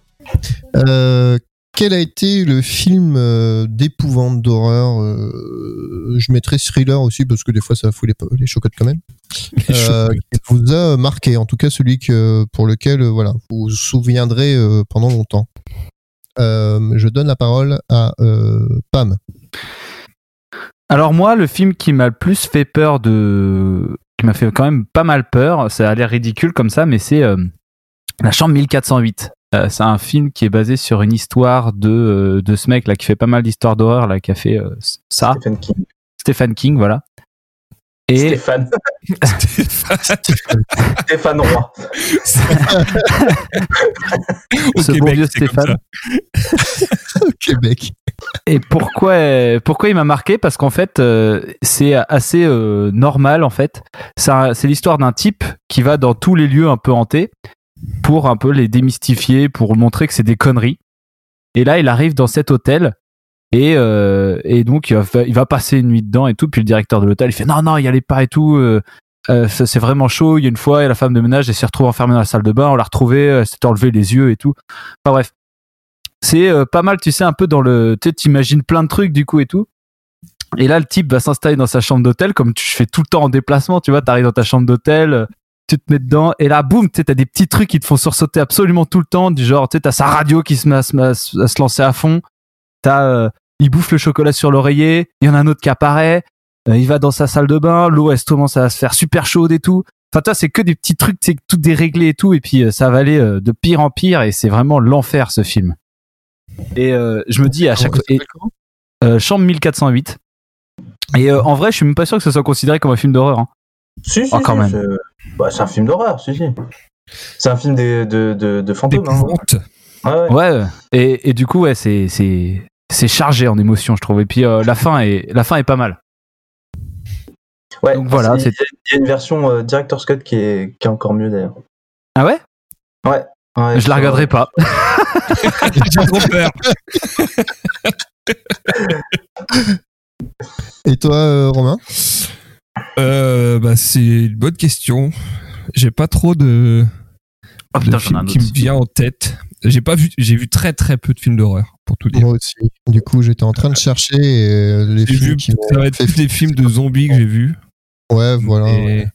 Euh, quel a été le film euh, d'épouvante d'horreur Je mettrais thriller aussi parce que des fois ça fout les, les chocottes quand même. Qui vous a marqué, en tout cas celui que pour lequel voilà vous vous souviendrez pendant longtemps. Euh, je donne la parole à euh, Pam. Alors moi, le film qui m'a le plus fait peur de... qui m'a fait quand même pas mal peur, ça a l'air ridicule comme ça, mais c'est euh, La Chambre 1408. Euh, c'est un film qui est basé sur une histoire de, euh, de ce mec là qui fait pas mal d'histoires d'horreur là, qui a fait euh, ça, Stephen King. Stephen King, voilà. Et Stéphane. Stéphane Roy. Au ce bon vieux Stéphane. Au Québec. Et pourquoi, pourquoi il m'a marqué? Parce qu'en fait, euh, c'est assez euh, normal en fait. C'est l'histoire d'un type qui va dans tous les lieux un peu hantés pour un peu les démystifier, pour montrer que c'est des conneries. Et là, il arrive dans cet hôtel et, euh, et donc il va, il va passer une nuit dedans et tout. Puis le directeur de l'hôtel, il fait non, non, y allez pas et tout. euh, euh, c'est vraiment chaud. Il y a une fois, et la femme de ménage, elle s'est retrouvée enfermée dans la salle de bain. On l'a retrouvée, elle s'est enlevé les yeux et tout. Enfin bref, c'est pas mal, tu sais, un peu dans le. Tu sais, t'imagines plein de trucs du coup et tout. Et là, le type va s'installer dans sa chambre d'hôtel, comme tu fais tout le temps en déplacement, tu vois, t'arrives dans ta chambre d'hôtel, tu te mets dedans, et là, boum, tu t'as des petits trucs qui te font sursauter absolument tout le temps, du genre, tu t'as sa radio qui se met à, se- à se à se lancer à fond, t'as, euh, il bouffe le chocolat sur l'oreiller, il y en a un autre qui apparaît, euh, il va dans sa salle de bain, l'eau, elle se commence à se faire super chaude et tout. Enfin, toi, c'est que des petits trucs, c'est tout déréglé et tout, et puis euh, ça va aller euh, de pire en pire, et c'est vraiment l'enfer, ce film. Et euh, je me dis à chaque euh, Chambre 1408. Et euh, en vrai, je suis même pas sûr que ce soit considéré comme un film d'horreur. hein. Si, si, Oh, quand si, même. C'est- bah, c'est un film d'horreur, si, si. C'est un film des- de, de, de fantômes. Hein. Ouais, ouais. Et, et du coup, ouais, c'est c'est c'est chargé en émotion, je trouve. Et puis euh, la fin est la fin est pas mal. Ouais, Donc voilà, il y a- c'est- il y a une version euh, Director's Cut qui est, qui est encore mieux d'ailleurs. Ah ouais? Ouais. ouais Je la regarderai pas. J'ai trop peur. Et toi, euh, Romain? Euh, bah, c'est une bonne question. J'ai pas trop de, Oh de putain, qui me vient en tête. J'ai pas vu, j'ai vu très très peu de films d'horreur, pour tout dire. Moi aussi. Du coup, j'étais en train de chercher euh, les J'ai films vu, qui ça va être fait tous des films de zombies que j'ai vus. Ouais, voilà. Et,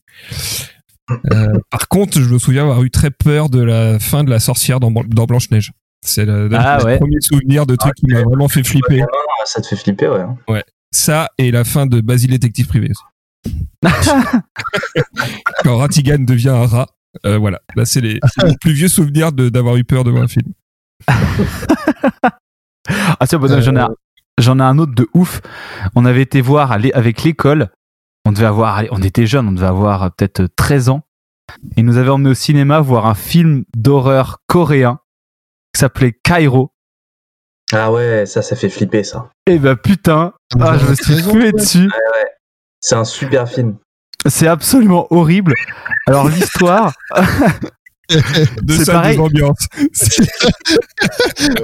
euh, par contre, je me souviens avoir eu très peur de la fin de la sorcière dans, dans Blanche-Neige. C'est le, Ah ouais. premier souvenir de truc qui m'a vraiment fait flipper. Ouais, ça te fait flipper, ouais. Ça et la fin de Basile détective privé. [LAUGHS] Quand Ratigan devient un rat. Euh, voilà, là c'est les, plus vieux souvenirs de- d'avoir eu peur de voir un film. [LAUGHS] Ah tiens, bon, Euh, j'en ai un- j'en ai un autre de ouf. On avait été voir avec l'école. On devait avoir, on était jeunes, on devait avoir euh, peut-être 13 ans. Ils nous avaient emmené au cinéma voir un film d'horreur coréen qui s'appelait Cairo. Ah ouais, ça, ça fait flipper, ça. Et bah putain, ah, je me suis ouais. dessus. C'est un super film. C'est absolument horrible. Alors l'histoire, [LAUGHS] De C'est pareil. des ambiances. [LAUGHS]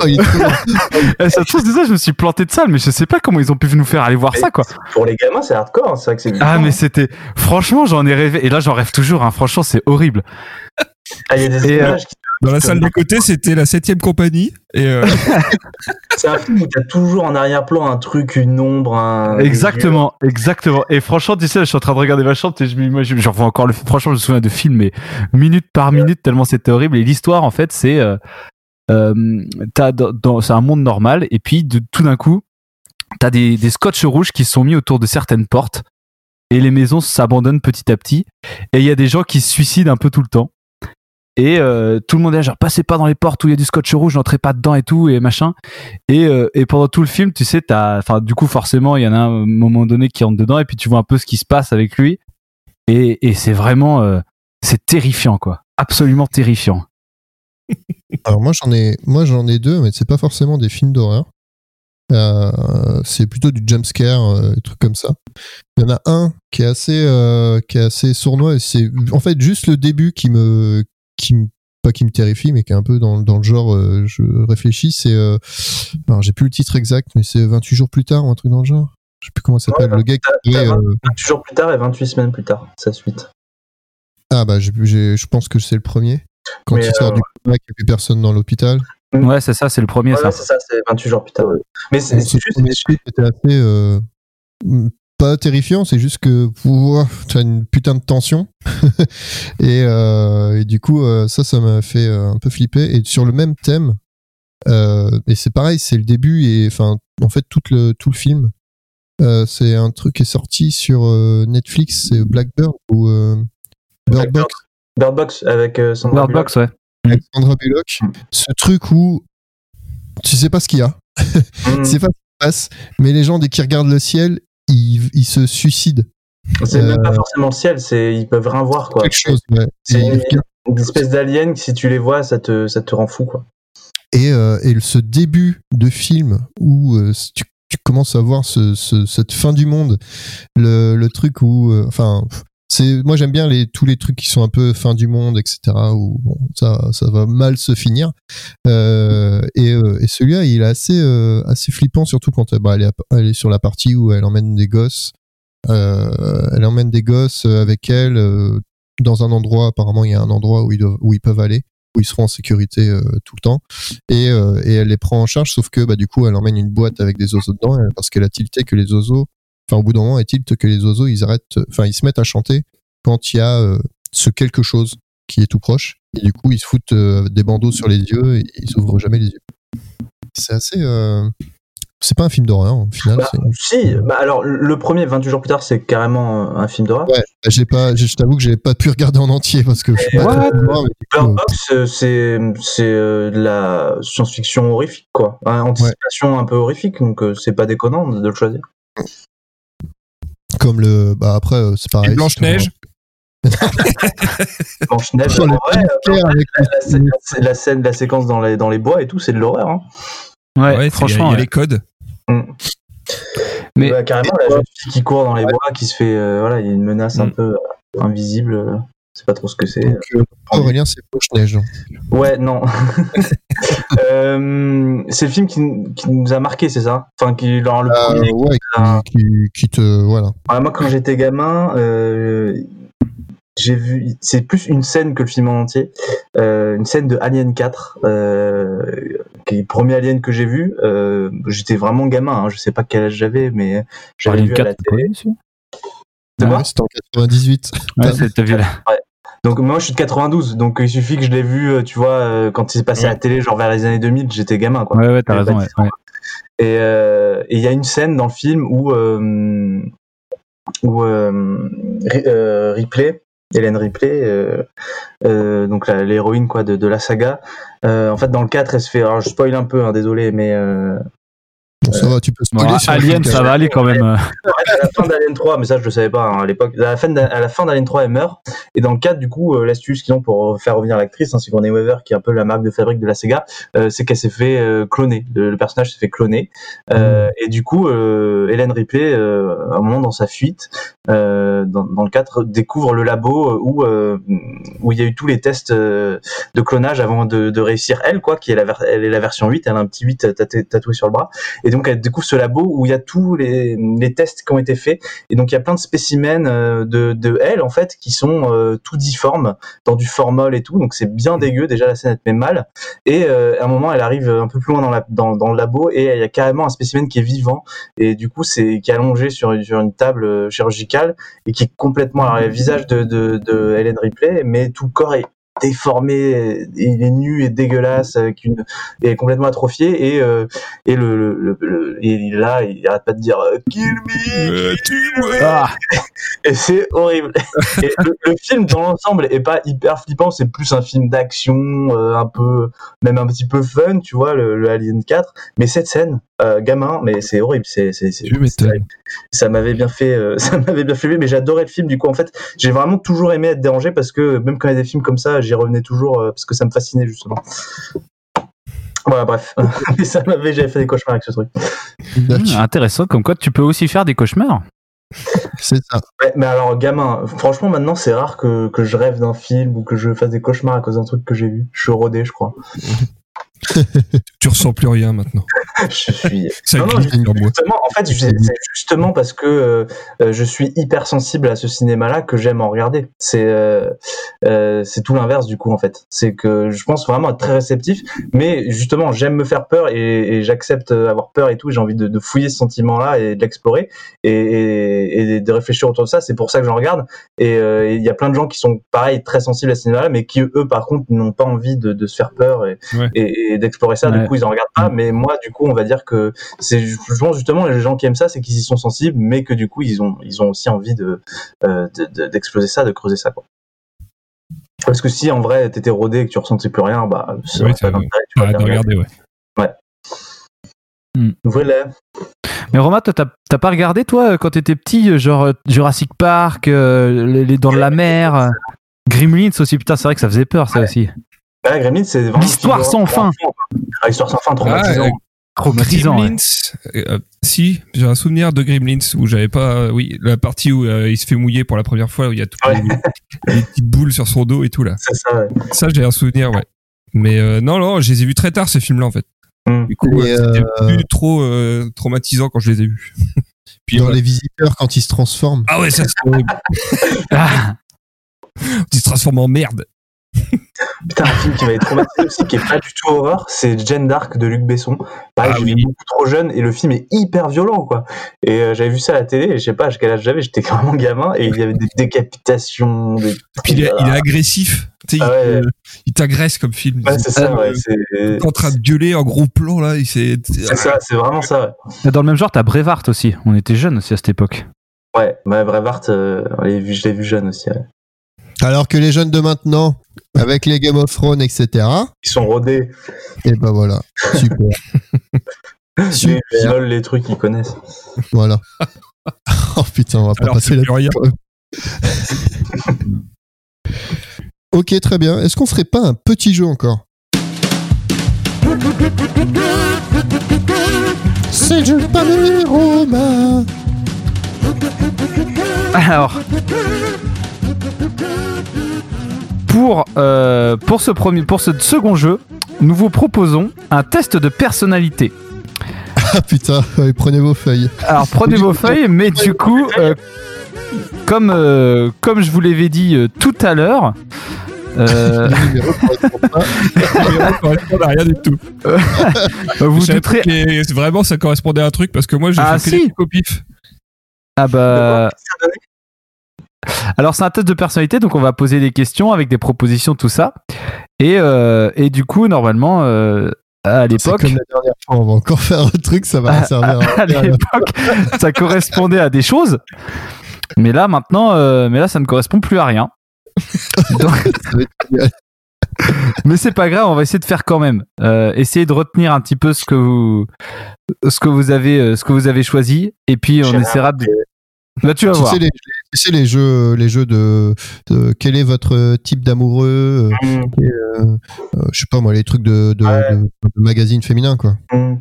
Oh, eh, ça se trouve, c'est ça, je me suis planté de salle, mais je sais pas comment ils ont pu nous faire aller voir ça, quoi. Pour les gamins, c'est hardcore, hein, c'est vrai que c'est Ah, mais c'était, franchement, j'en ai rêvé. Et là, j'en rêve toujours, hein. Franchement, c'est horrible. Ah, il y a des Et, euh, images qui- Dans la salle d'à côté, c'était la septième compagnie. Et euh, [LAUGHS] C'est un film où t'as toujours en arrière-plan un truc, une ombre, un. Exactement, exactement. Et franchement, tu sais, je suis en train de regarder ma chambre, et je m'imagine, j'en vois encore le, franchement, je me souviens de films, mais minute par minute, tellement c'était horrible. Et l'histoire, en fait, c'est, euh, euh, t'as dans, dans- c'est un monde normal, et puis de, tout d'un coup, t'as des, des scotch rouges qui se sont mis autour de certaines portes, et les maisons s'abandonnent petit à petit, et il y a des gens qui se suicident un peu tout le temps. Et euh, tout le monde est là, genre passez pas dans les portes où il y a du scotch rouge, n'entrez pas dedans et tout et machin. Et, euh, et pendant tout le film, tu sais, t'as, enfin, du coup, forcément, il y en a un moment donné qui rentre dedans et puis tu vois un peu ce qui se passe avec lui. Et, et c'est vraiment, euh, c'est terrifiant, quoi. Absolument terrifiant. [LAUGHS] Alors moi j'en ai, moi j'en ai deux, mais c'est pas forcément des films d'horreur. C'est plutôt du jump scare, euh, des trucs comme ça. Il y en a un qui est assez, euh, qui est assez sournois. C'est en fait juste le début qui me, qui me, pas qui me terrifie, mais qui est un peu dans, dans le genre. euh, je réfléchis. C'est, euh, alors j'ai plus le titre exact, mais c'est 28 jours plus tard ou un truc dans le genre. Je sais plus comment ça s'appelle. Ouais, le gars qui t'as- est, t'as euh, 28 jours plus tard et 28 semaines plus tard, sa suite. ah bah j'ai, j'ai- je pense que c'est le premier. Quand Mais, il sort euh, du coma, qu'il n'y a plus personne dans l'hôpital. Ouais, c'est ça, c'est le premier, Ouais, ça. c'est ça, c'est 28 jours plus tard. ouais. Mais c'est c'est ce juste. premier truc était assez euh, mm, pas terrifiant, c'est juste que [LAUGHS] tu as une putain de tension [LAUGHS] et, euh, et du coup euh, ça ça m'a fait euh, un peu flipper et sur le même thème euh, et c'est pareil c'est le début et enfin en fait tout le tout le film euh, c'est un truc qui est sorti sur euh, Netflix c'est Blackbird ou euh, Bird Box Bird Box avec euh, Sandra Bird Bullock. Box, ouais. avec Sandra Bullock ce truc où tu sais pas ce qu'il y a [LAUGHS] Mhm. c'est pas ce qui se passe, mais les gens, dès qu'ils regardent le ciel, ils, ils se suicident. C'est même pas Euh, forcément le ciel, c'est ils peuvent rien voir quoi. quelque chose. ouais. C'est une, une espèce d'alien que si tu les vois, ça te, ça te rend fou quoi. Et, euh, et ce début de film où euh, tu, tu commences à voir ce, ce- cette fin du monde, le, le truc où, euh, enfin, c'est moi j'aime bien les tous les trucs qui sont un peu fin du monde, etc. Où ça va mal se finir. Euh, et, euh, et celui-là, il est assez euh, flippant, surtout quand bah, elle, est, sur la partie où elle emmène des gosses. Elle emmène des gosses avec elle dans un endroit. Apparemment, il y a un endroit où ils peuvent aller où ils seront en sécurité tout le temps et, elle les prend en charge sauf que bah du coup elle emmène une boîte avec des oiseaux dedans parce qu'elle a tilté que les oiseaux enfin au bout d'un moment tilte que les oiseaux ils arrêtent enfin ils se mettent à chanter quand il y a euh, ce quelque chose qui est tout proche. Et du coup ils se foutent euh, des bandeaux sur les yeux et ils ouvrent jamais les yeux. C'est assez euh, c'est pas un film d'horreur au final Bah, si, bah alors le premier 28 jours plus tard, c'est carrément un film d'horreur. ouais j'ai pas je t'avoue que j'ai pas pu regarder en entier parce que je suis pas Box, c'est c'est de la science-fiction horrifique quoi, Hein, anticipation un peu horrifique, donc c'est pas déconnant de le choisir. Comme le bah après euh, c'est pareil [LAUGHS] Blanche Neige. Blanche Neige, le en vrai, euh, Pierre avec la, scène- la scène, la séquence dans les dans les bois et tout, c'est de l'horreur. Hein. Ouais, Ouais, franchement. il y a ouais. les codes. Mais- Ouais, carrément, la jeune fille qui court dans les bois, qui se fait, euh, voilà, il y a une menace un Mm. peu euh, invisible. C'est pas trop ce que c'est. euh, Aurélien c'est Blanche Neige Ouais, non. [LAUGHS] Euh, c'est le film qui, qui nous a marqué, c'est ça? Enfin, qui, genre, le Euh, premier. ouais, Ah. qui, qui- qui te voilà. Ouais, moi, quand j'étais gamin, euh, j'ai vu. C'est plus une scène que le film en entier. Euh, une scène de Alien 4, euh, qui est le premier Alien que j'ai vu. Euh, j'étais vraiment gamin. Hein, je sais pas quel âge j'avais, mais j'avais Alien vu à la 4, télé. Ouais, C'était en 98. Ouais, t'as vu là. Donc moi je suis de 92, donc il suffit que je l'ai vu, euh, tu vois, euh, quand il s'est passé à la télé, genre vers les années 2000, j'étais gamin quoi. Ouais, ouais, t'as raison. pas Ouais, 10 ans. ouais. Et euh, et il y a une scène dans le film où euh, où euh, Ri- Ripley, Hélène Ripley, donc l'héroïne quoi de, de la saga, en fait dans le 4 elle se fait, alors je spoil un peu, hein, désolé, mais Bon, ça va, tu peux spoiler Alien, ça va aller quand même. euh. à la fin d'Alien 3, mais ça je le savais pas hein, à l'époque. À la fin d'Alien 3, elle meurt. Et dans le 4, du coup, euh, l'astuce qu'ils ont pour faire revenir l'actrice, hein, c'est qu'on est Weaver, qui est un peu la marque de fabrique de la Sega, euh, c'est qu'elle s'est fait euh, cloner. Le, le personnage s'est fait cloner. Euh, Et du coup, euh, Hélène Ripley, euh, à un moment dans sa fuite, euh, dans, dans le 4, découvre le labo euh, où euh, où il y a eu tous les tests euh, de clonage avant de, de réussir elle, quoi, qui est la, ver- elle est la version 8, elle a un petit 8 taté- tatoué sur le bras. Et donc elle découvre ce labo où il y a tous les, les tests qui ont été faits. Et donc il y a plein de spécimens euh, de, de elle en fait qui sont euh, tout difformes dans du formol et tout. Donc c'est bien dégueu. Déjà la scène elle te met mal. Et euh, à un moment elle arrive un peu plus loin dans, la, dans, dans le labo et il y a carrément un spécimen qui est vivant et du coup c'est qui est allongé sur, une- sur une table euh, chirurgicale et qui est complètement alors, il y a le visage de, de, de Helen Ripley mais tout le corps est déformé, il est nu et dégueulasse, avec une, et complètement atrophié, et, euh, et le, le, le- le- et il est là, il arrête pas de dire euh, Kill me, Euh, tue-moi. Ah, et c'est horrible. [LAUGHS] Et le, le film dans l'ensemble est pas hyper flippant, c'est plus un film d'action, euh, un peu, même un petit peu fun, tu vois, le, le Alien 4. Mais cette scène, euh, gamin, mais c'est horrible, c'est, c'est, c'est, Tu m'étonnes. ça m'avait bien fait, euh, [LAUGHS] ça m'avait bien fait, mais j'adorais le film. Du coup, en fait, j'ai vraiment toujours aimé être dérangé parce que même quand il y a des films comme ça, j'y revenais toujours euh, parce que ça me fascinait justement. Voilà, bref. [LAUGHS] Mais ça m'avait, j'avais fait des cauchemars avec ce truc. hmm, intéressant. Comme quoi, tu peux aussi faire des cauchemars. C'est ça. Ouais, mais alors, gamin, franchement, maintenant, c'est rare que, que je rêve d'un film ou que je fasse des cauchemars à cause d'un truc que j'ai vu. Je suis rodé, je crois. [LAUGHS] Tu ressens plus rien maintenant. [LAUGHS] Je suis. Ça Non, non. Justement, en fait, c'est justement parce que euh, euh, je suis hyper sensible à ce cinéma-là que j'aime en regarder. C'est euh, euh, c'est tout l'inverse du coup en fait. C'est que je pense vraiment être très réceptif, mais justement j'aime me faire peur et, et j'accepte avoir peur et tout. J'ai envie de, de fouiller ce sentiment-là et de l'explorer et, et, et de réfléchir autour de ça. C'est pour ça que j'en regarde. Et euh, il y a plein de gens qui sont pareil très sensibles à ce cinéma-là, mais qui eux par contre n'ont pas envie de, de se faire peur et, Ouais. et, et d'explorer ça. Ouais. Du coup ils en regardent pas. Mais moi du coup on va dire que c'est justement les gens qui aiment ça c'est qu'ils y sont sensibles mais que du coup ils ont ils ont aussi envie de euh, de- de- d'exploser ça de creuser ça quoi parce que si en vrai t'étais rodé et que tu ressentais plus rien bah ça Oui, ça- d'intérêt, tu bien regarder, ouais. voilà Mais Romain, toi, t'as t'as pas regardé, toi, euh, quand t'étais petit, euh, genre Jurassic Park, euh, les, les Dents de la Mer, Gremlins aussi, putain, c'est vrai que ça faisait peur, ça aussi. Bah, Gremlins, c'est. L'histoire sans fin. Ah, L'histoire sans fin, Ah, traumatisant. Traumatisant. ouais. Gremlins, euh, si, j'ai un souvenir de Gremlins où j'avais pas, euh, oui, la partie où euh, il se fait mouiller pour la première fois, où il y a toutes Ouais. les, les petites boules sur son dos et tout là. C'est ça, ouais. Ça, j'ai un souvenir, ouais. Mais euh, non, non, je les ai vus très tard ces films-là en fait. Mm. Du coup, c'était euh, plus trop euh, traumatisant quand je les ai vus. [LAUGHS] Puis Dans les visiteurs, quand ils se transforment. ah ouais, ça c'est horrible. Ah, Ils se transforment en merde. [LAUGHS] Putain, un film qui m'avait traumatisé aussi, qui est pas du tout horreur, c'est Jeanne d'Arc de Luc Besson. Pareil, Ah je oui. vu beaucoup trop jeune et le film est hyper violent, quoi. Et euh, j'avais vu ça à la télé, et je sais pas à quel âge j'avais, j'étais vraiment gamin, et il y avait des décapitations, des. Puis il est, il est agressif. Tu sais, Ah il, ouais. te- il t'agresse comme film. Ouais, c'est ça, Euh, ouais. C'est en train de gueuler en gros plan là, c'est ça, c'est vraiment ça, ouais. Dans le même genre, t'as Brevard aussi. On était jeunes aussi à cette époque. Ouais, ouais Brevart, euh, je l'ai vu jeune aussi. ouais. Alors que les jeunes de maintenant, avec les Game of Thrones, etc. Ils sont rodés, Et ben voilà. Super. [LAUGHS] ils Super. violent les trucs qu'ils connaissent. Voilà. [LAUGHS] oh putain, on va pas Alors passer la rien. [LAUGHS] Ok, très bien. Est-ce qu'on ferait pas un petit jeu encore? C'est le jeu pas de Romain. Alors, pour, euh, pour, ce premier, pour ce second jeu, nous vous proposons un test de personnalité. [LAUGHS] Ah putain, allez, prenez vos feuilles. Alors prenez vos feuilles, mais du coup, euh, comme, euh, comme je vous l'avais dit euh, tout à l'heure, euh, [LAUGHS] à [LAUGHS] rien du tout. vous douterez. vraiment ça correspondait à un truc parce que moi j'ai Ah, fait si. des trucs au pif. Ah bah. Alors c'est un test de personnalité, donc on va poser des questions avec des propositions, tout ça. Et, euh, et du coup, normalement, euh, à l'époque, comme la dernière fois, on va encore faire un truc, ça va [LAUGHS] servir à à l'époque, ça correspondait à des choses. Mais là, maintenant, euh, mais là, ça ne correspond plus à rien. [LAUGHS] Donc- mais c'est pas grave, on va essayer de faire quand même. Euh, essayer de retenir un petit peu ce que vous, ce que vous avez, ce que vous avez choisi, et puis on essaiera de. Bah, tu vas Tu voir. sais, les, sais, les jeux, les jeux de, de quel est votre type d'amoureux, euh, Mm, euh, euh, je sais pas moi, les trucs de, de, Ouais. de, de magazines féminins quoi. mm.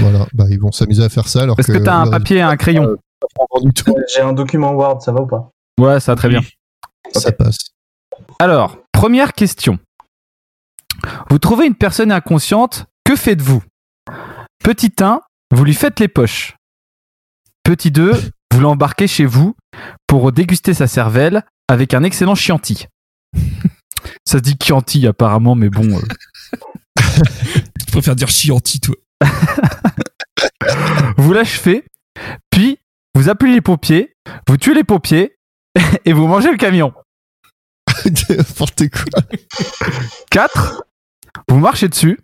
Voilà, bah ils vont s'amuser à faire ça alors Est-ce que t'as un papier et un crayon. J'ai un document Word, ça va ou pas? Ouais, ça va très bien. Ça passe. Alors, première question. Vous trouvez une personne inconsciente, que faites-vous? Petit 1, vous lui faites les poches. Petit 2, vous l'embarquez chez vous pour déguster sa cervelle avec un excellent chianti. [LAUGHS] Ça se dit chianti apparemment, mais bon. euh, [LAUGHS] Je préfère dire chianti toi. [LAUGHS] vous l'achevez, puis vous appelez les pompiers, vous tuez les pompiers et vous mangez le camion. N'importe quoi. 4, vous marchez dessus.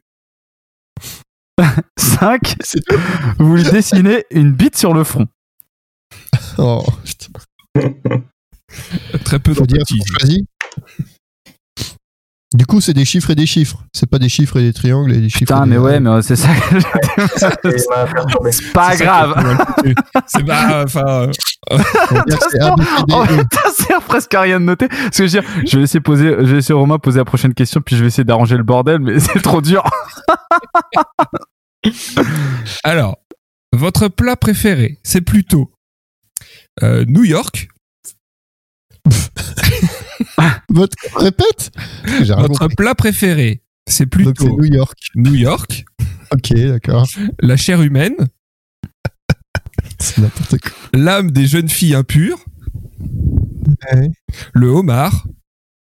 5, C'est tout. vous lui dessinez une bite sur le front. Oh, putain. [LAUGHS] Très peu Faut dire. Du coup, c'est des chiffres et des chiffres. C'est pas des chiffres et des triangles et des chiffres. Putain, et des- mais ouais, mais c'est ça. [LAUGHS] C'est pas ça grave. C'est pas, enfin, euh, [LAUGHS] On va dire que c'est A, B, C, D, Oh, E. ça sert presque à rien de noter. Parce que je veux dire, je vais laisser poser, je vais laisser Romain poser la prochaine question, puis je vais essayer d'arranger le bordel, mais c'est trop dur. alors, votre plat préféré, c'est plutôt euh, New York. [LAUGHS] Votre... Répète Votre plat préféré, c'est Donc c'est plutôt New York. New York. Ok, d'accord. La chair humaine, [LAUGHS] C'est n'importe quoi. l'âme des jeunes filles impures, Ouais. le homard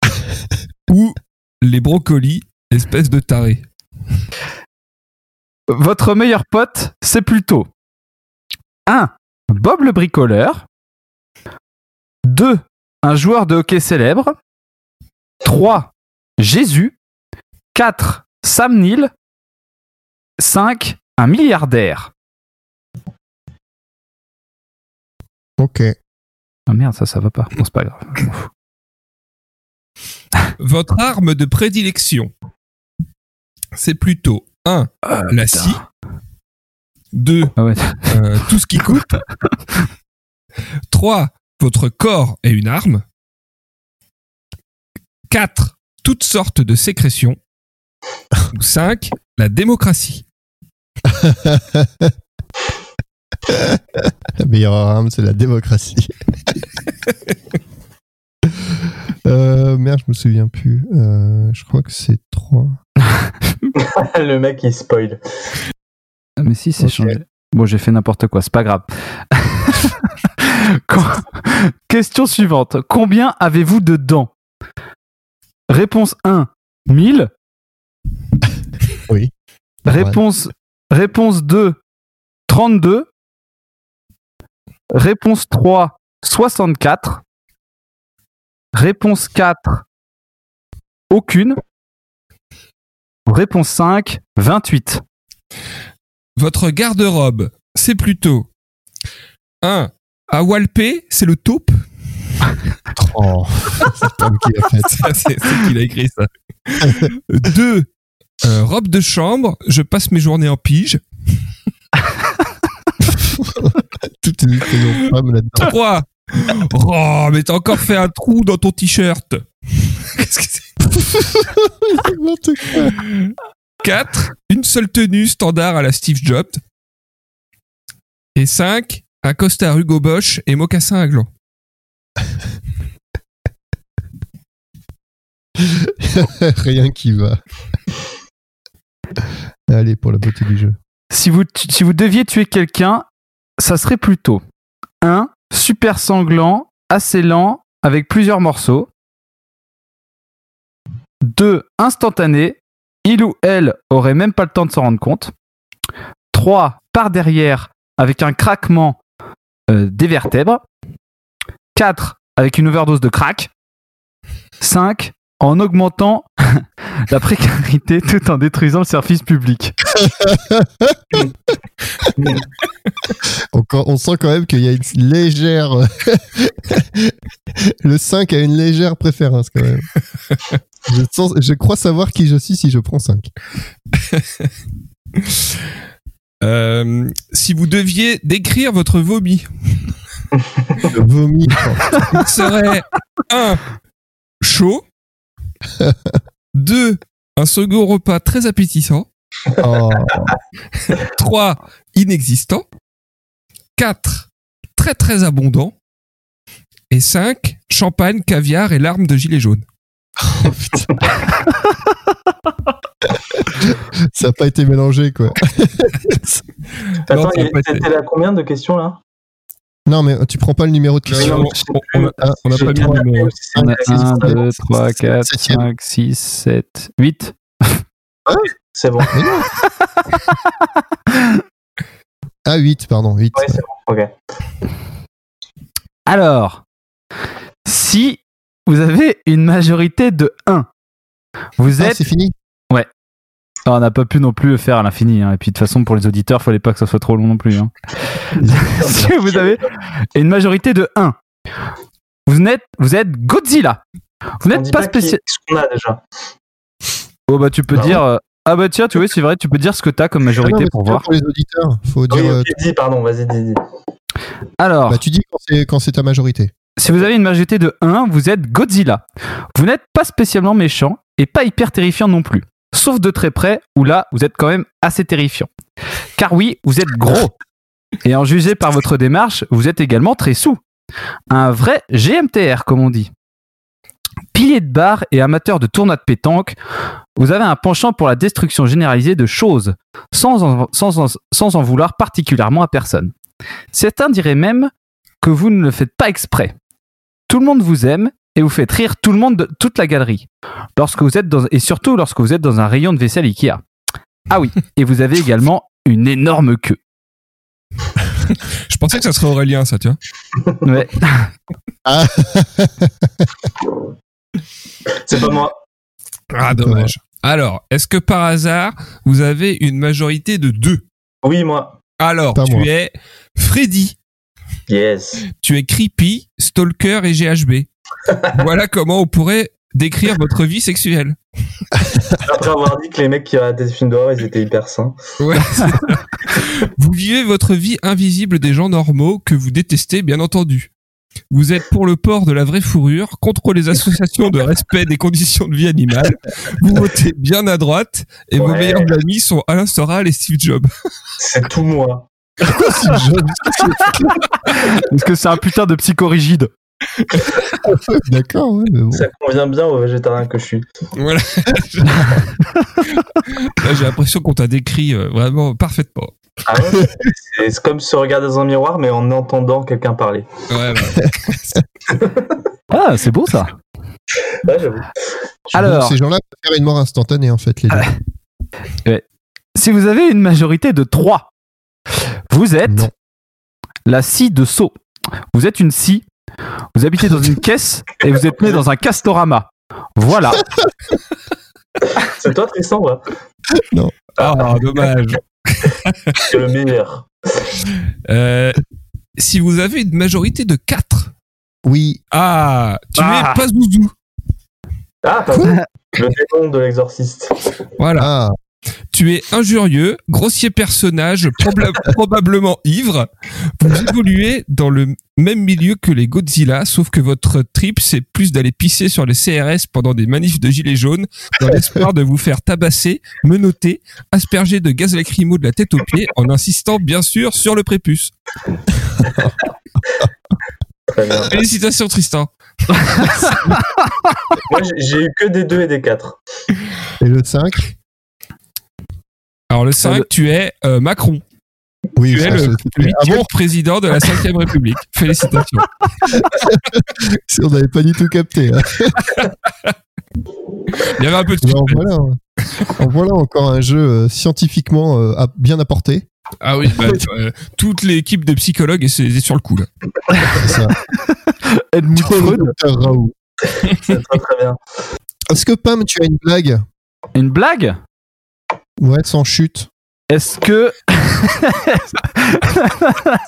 [LAUGHS] ou les brocolis, espèce de taré. Votre meilleur pote, c'est plutôt 1. Bob le bricoleur. 2. Un joueur de hockey célèbre. 3. Jésus. 4. Sam Neill. 5. Un milliardaire. Ok. Ah merde, ça, ça va pas. Bon, c'est pas grave. [LAUGHS] Votre arme de prédilection, c'est plutôt 1. Ah, La putain. scie. 2. Ah ouais. Euh, tout ce qui coupe. 3. [LAUGHS] Votre corps est une arme. 4. Toutes sortes de sécrétions. Ou 5. La démocratie. [LAUGHS] La meilleure arme, c'est la démocratie. [LAUGHS] euh, merde, je me souviens plus. Euh, je crois que c'est 3. [LAUGHS] le mec, il spoil. Ah, Mais si, c'est changé. Bon, j'ai fait n'importe quoi, c'est pas grave. Question suivante. Combien avez-vous de dents Réponse 1, 1000. Oui. Réponse, réponse 2, 32. Réponse 3, 64. Réponse 4, aucune. Réponse 5, 28. Votre garde-robe, c'est plutôt 1. À Walpé, c'est le taupe. [LAUGHS] Oh, c'est Tom qui l'a fait. C'est c'est qui l'a écrit ça. 2. robe de chambre, je passe mes journées en pige. [LAUGHS] Tout est mis prénom femme là-dedans. 3. Oh, mais t'as encore fait un trou dans ton t-shirt. Qu'est-ce que c'est? N'importe quoi. 4. Une seule tenue standard à la Steve Jobs. Et 5. Un costard Hugo Bosch et mocassin à gland. [LAUGHS] Rien qui va. Allez, pour la beauté du jeu. Si vous, tu- si vous deviez tuer quelqu'un, ça serait plutôt 1. Super sanglant, assez lent, avec plusieurs morceaux. 2. Instantané, il ou elle aurait même pas le temps de s'en rendre compte. 3. Par derrière, avec un craquement des vertèbres. 4. Avec une overdose de crack. 5. En augmentant [LAUGHS] la précarité tout en détruisant le service public. [LAUGHS] On, on sent quand même qu'il y a une légère. [LAUGHS] le 5 a une légère préférence quand même. Je, sens- je crois savoir qui je suis si je prends 5. Euh, si vous deviez décrire votre vomi, Je vomis. il serait 1. Chaud. [LAUGHS] 2. Un second repas très appétissant. Oh, 3. Inexistant. 4. Très très abondant. Et 5. Champagne, caviar et larmes de gilet jaune. [LAUGHS] ça n'a pas été mélangé quoi. Attends, c'était la combien de questions là? Non, mais tu prends pas le numéro de question. non, on, on- on a, on a J'ai pas le numéro. On a c'est- 1, c'est- 2, 3, 4, Septième. 5, 6, 7, 8. C'est bon. Ah, 8, pardon, 8. Ouais, c'est bon. Ok. Alors, si vous avez une majorité de 1, vous Ah, êtes... c'est fini Non, on n'a pas pu non plus le faire à l'infini. hein. Et puis de toute façon, pour les auditeurs, il fallait pas que ça soit trop long non plus. hein. [LAUGHS] [LAUGHS] si vous avez une majorité de 1, vous êtes, vous êtes Godzilla. Vous n'êtes pas spécial. ce qu'on a déjà. Oh bah tu peux Bah dire... euh, Ah bah tiens, tu vois, c'est vrai, tu peux dire ce que t'as comme Ah non, majorité mais pour c'est voir. Pour les auditeurs, faut dire. Oui, euh, dis, pardon, vas-y, dis, dis. Alors, bah, tu dis quand c'est, quand c'est ta majorité. si vous avez une majorité de 1, vous êtes Godzilla. Vous n'êtes pas spécialement méchant et pas hyper terrifiant non plus. Sauf de très près, où là, vous êtes quand même assez terrifiant. Car oui, vous êtes gros. [LAUGHS] Et en juger par votre démarche, vous êtes également très sous. Un vrai GMTR, comme on dit. Pilier de bar et amateur de tournoi de pétanque, vous avez un penchant pour la destruction généralisée de choses, sans en, sans en- sans en vouloir particulièrement à personne. Certains diraient même que vous ne le faites pas exprès. Tout le monde vous aime et vous faites rire tout le monde de toute la galerie. Lorsque vous êtes dans, et surtout lorsque vous êtes dans un rayon de vaisselle Ikea. Ah oui, et vous avez également une énorme queue. [LAUGHS] Je pensais que ça serait Aurélien, ça, tu vois. Ouais. Ah, [LAUGHS] C'est pas moi. Ah, dommage. Alors, est-ce que par hasard, vous avez une majorité de 2 Oui, moi. Alors, Pas tu moi. es Freddy, Yes. tu es Creepy, Stalker et GHB. Voilà comment on pourrait décrire votre vie sexuelle. Après avoir dit que les mecs qui regardaient des films d'horreur, ils étaient hyper sains. Ouais. vous vivez votre vie invisible des gens normaux que vous détestez, bien entendu. Vous êtes pour le port de la vraie fourrure, contre les associations de respect des conditions de vie animales. Vous votez bien à droite et vos meilleurs amis sont Alain Soral et Steve Jobs. C'est tout moi. Est-ce que c'est un putain de psychorigide? [LAUGHS] D'accord, ouais, mais bon. Ça convient bien au végétarien que je suis. Voilà. [LAUGHS] Là, j'ai l'impression qu'on t'a décrit euh, vraiment parfaitement. Ah ouais C'est- comme se regarder dans un miroir, mais en entendant quelqu'un parler. Ouais, ouais. [LAUGHS] Ah, c'est beau ça. Ouais, j'avoue. Alors- ces gens-là préfèrent une mort instantanée, en fait, les gens. Si vous avez une majorité de 3, vous êtes Non. la scie de Sceaux. Vous êtes une scie, vous habitez dans une caisse et vous êtes né dans un castorama. Voilà. [LAUGHS] C'est toi, Tristan, ouais Ah, dommage. C'est [LAUGHS] le meilleur. Euh, si vous avez une majorité de 4, Oui, ah, tu Ah. es pas zouzou. Ah, pardon. Le démon de l'exorciste. Voilà. ah, Tu es injurieux, grossier personnage, probla- [LAUGHS] probablement ivre. Vous évoluez dans le même milieu que les Godzilla, sauf que votre trip, c'est plus d'aller pisser sur les CRS pendant des manifs de gilets jaunes, dans l'espoir de vous faire tabasser, menotter, asperger de gaz lacrymo de la tête aux pieds, en insistant bien sûr sur le prépuce. Félicitations Tristan. Moi, j'ai- j'ai eu que des 2 et des 4. et le 5 Alors le 5, tu es euh, Macron. Oui, Tu es le huitième bon président de la 5 République. [LAUGHS] Félicitations. [LAUGHS] Si On n'avait pas du tout capté. hein. Il y avait un peu de suspense. voilà, hein. en voilà encore un jeu euh, scientifiquement euh, bien apporté. Ah oui, bah, [LAUGHS] euh, toute l'équipe de psychologues est, est sur le coup là. C'est ça. Edmund Freud. docteur Raoult. C'est très très bien. Est-ce que Pam, tu as une blague? Une blague? Ouais, sans chute. Est-ce que. [LAUGHS] Parce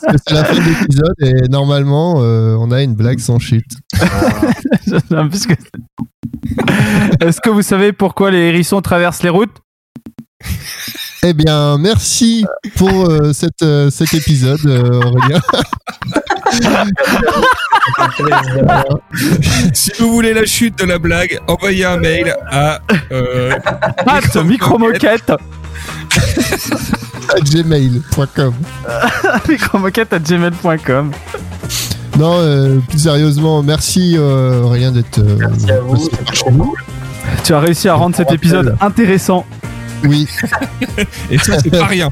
que C'est la fin de l'épisode et normalement, euh, on a une blague sans chute. [LAUGHS] Est-ce que vous savez pourquoi les hérissons traversent les routes? Eh bien, merci pour euh, cette, euh, cet épisode, euh, Aurélien. [LAUGHS] Si vous voulez la chute de la blague, envoyez un mail à euh, micromoquette à gmail.com. [LAUGHS] micromoquette at gmail.com Non, euh, plus sérieusement, merci euh, Aurélien d'être. euh, Merci à vous. Tu as réussi à rendre cet épisode intéressant. Oui, et ça c'est pas rien.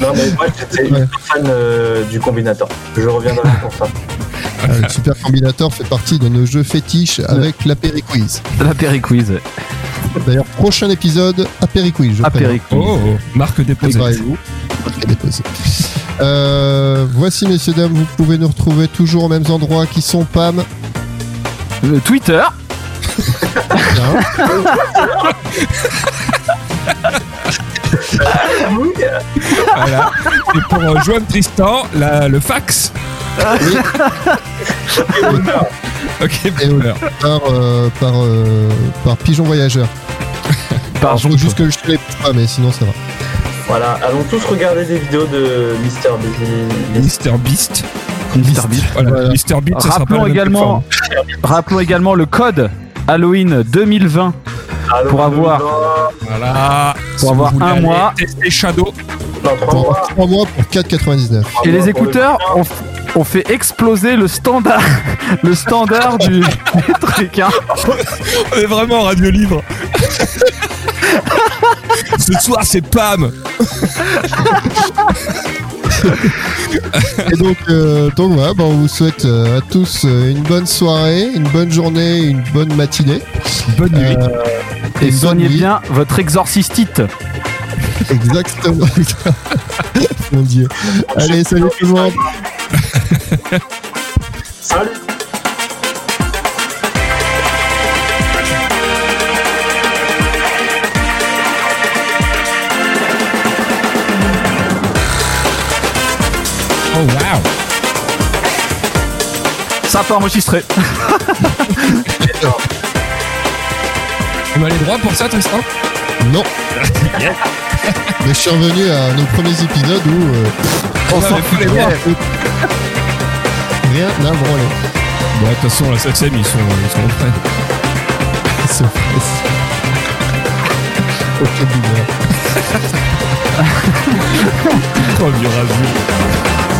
Non, mais moi, j'étais Ouais. fan euh, du combinator. Je reviendrai pour ça. euh, le Super Combinator fait partie de nos jeux fétiches avec la Quiz. La Périquiz. D'ailleurs, prochain épisode, Apériquiz. je préviens. Apériquiz. Oh, marque déposée. Préparez-vous. Marquez déposé. Euh, voici, messieurs, dames, vous pouvez nous retrouver toujours aux mêmes endroits qui sont Pam. Euh, Twitter. [LAUGHS] Voilà. Et pour rejoindre Tristan, la- le fax. Ok, Et bonheur. par, euh, par, euh, par Pigeon Voyageur. Par juste que je te les pas, mais sinon ça va. Voilà, allons tous regarder des vidéos de Mister Busy. Mr Beast. Mr. Beast. Voilà, Voilà. Mr Beast, ça sera pas Rappelons la même également, rappelons également le code Halloween 2020 Allons, Pour avoir-. Voilà. Pour avoir un mois. Tester Shadow. Non, Pour mois. 3 mois pour 4,99. trois et les écouteurs on, fait exploser le standard [LAUGHS] le standard du, [LAUGHS] du truc hein. On est vraiment en radio libre. [LAUGHS] Ce soir, c'est Pam. [LAUGHS] Et donc, euh, donc voilà, bah, on vous souhaite euh, à tous euh, une bonne soirée, une bonne journée, une bonne matinée. Bonne nuit. Euh, et bonne soignez nuit. bien votre exorcistite Exactement. [LAUGHS] Mon dieu. Allez, salut tout le monde. Salut Oh, wow. ça peut enregistrer On a les droits pour ça, Tristan Non. [LAUGHS] Mais je suis revenu à nos premiers épisodes où euh, On s'en fout les droits. rien n'a branlé. Bon, de toute façon, la 7 ils sont, ils sont prêts. C'est Ok, boomer. Oh, vieux rasoir.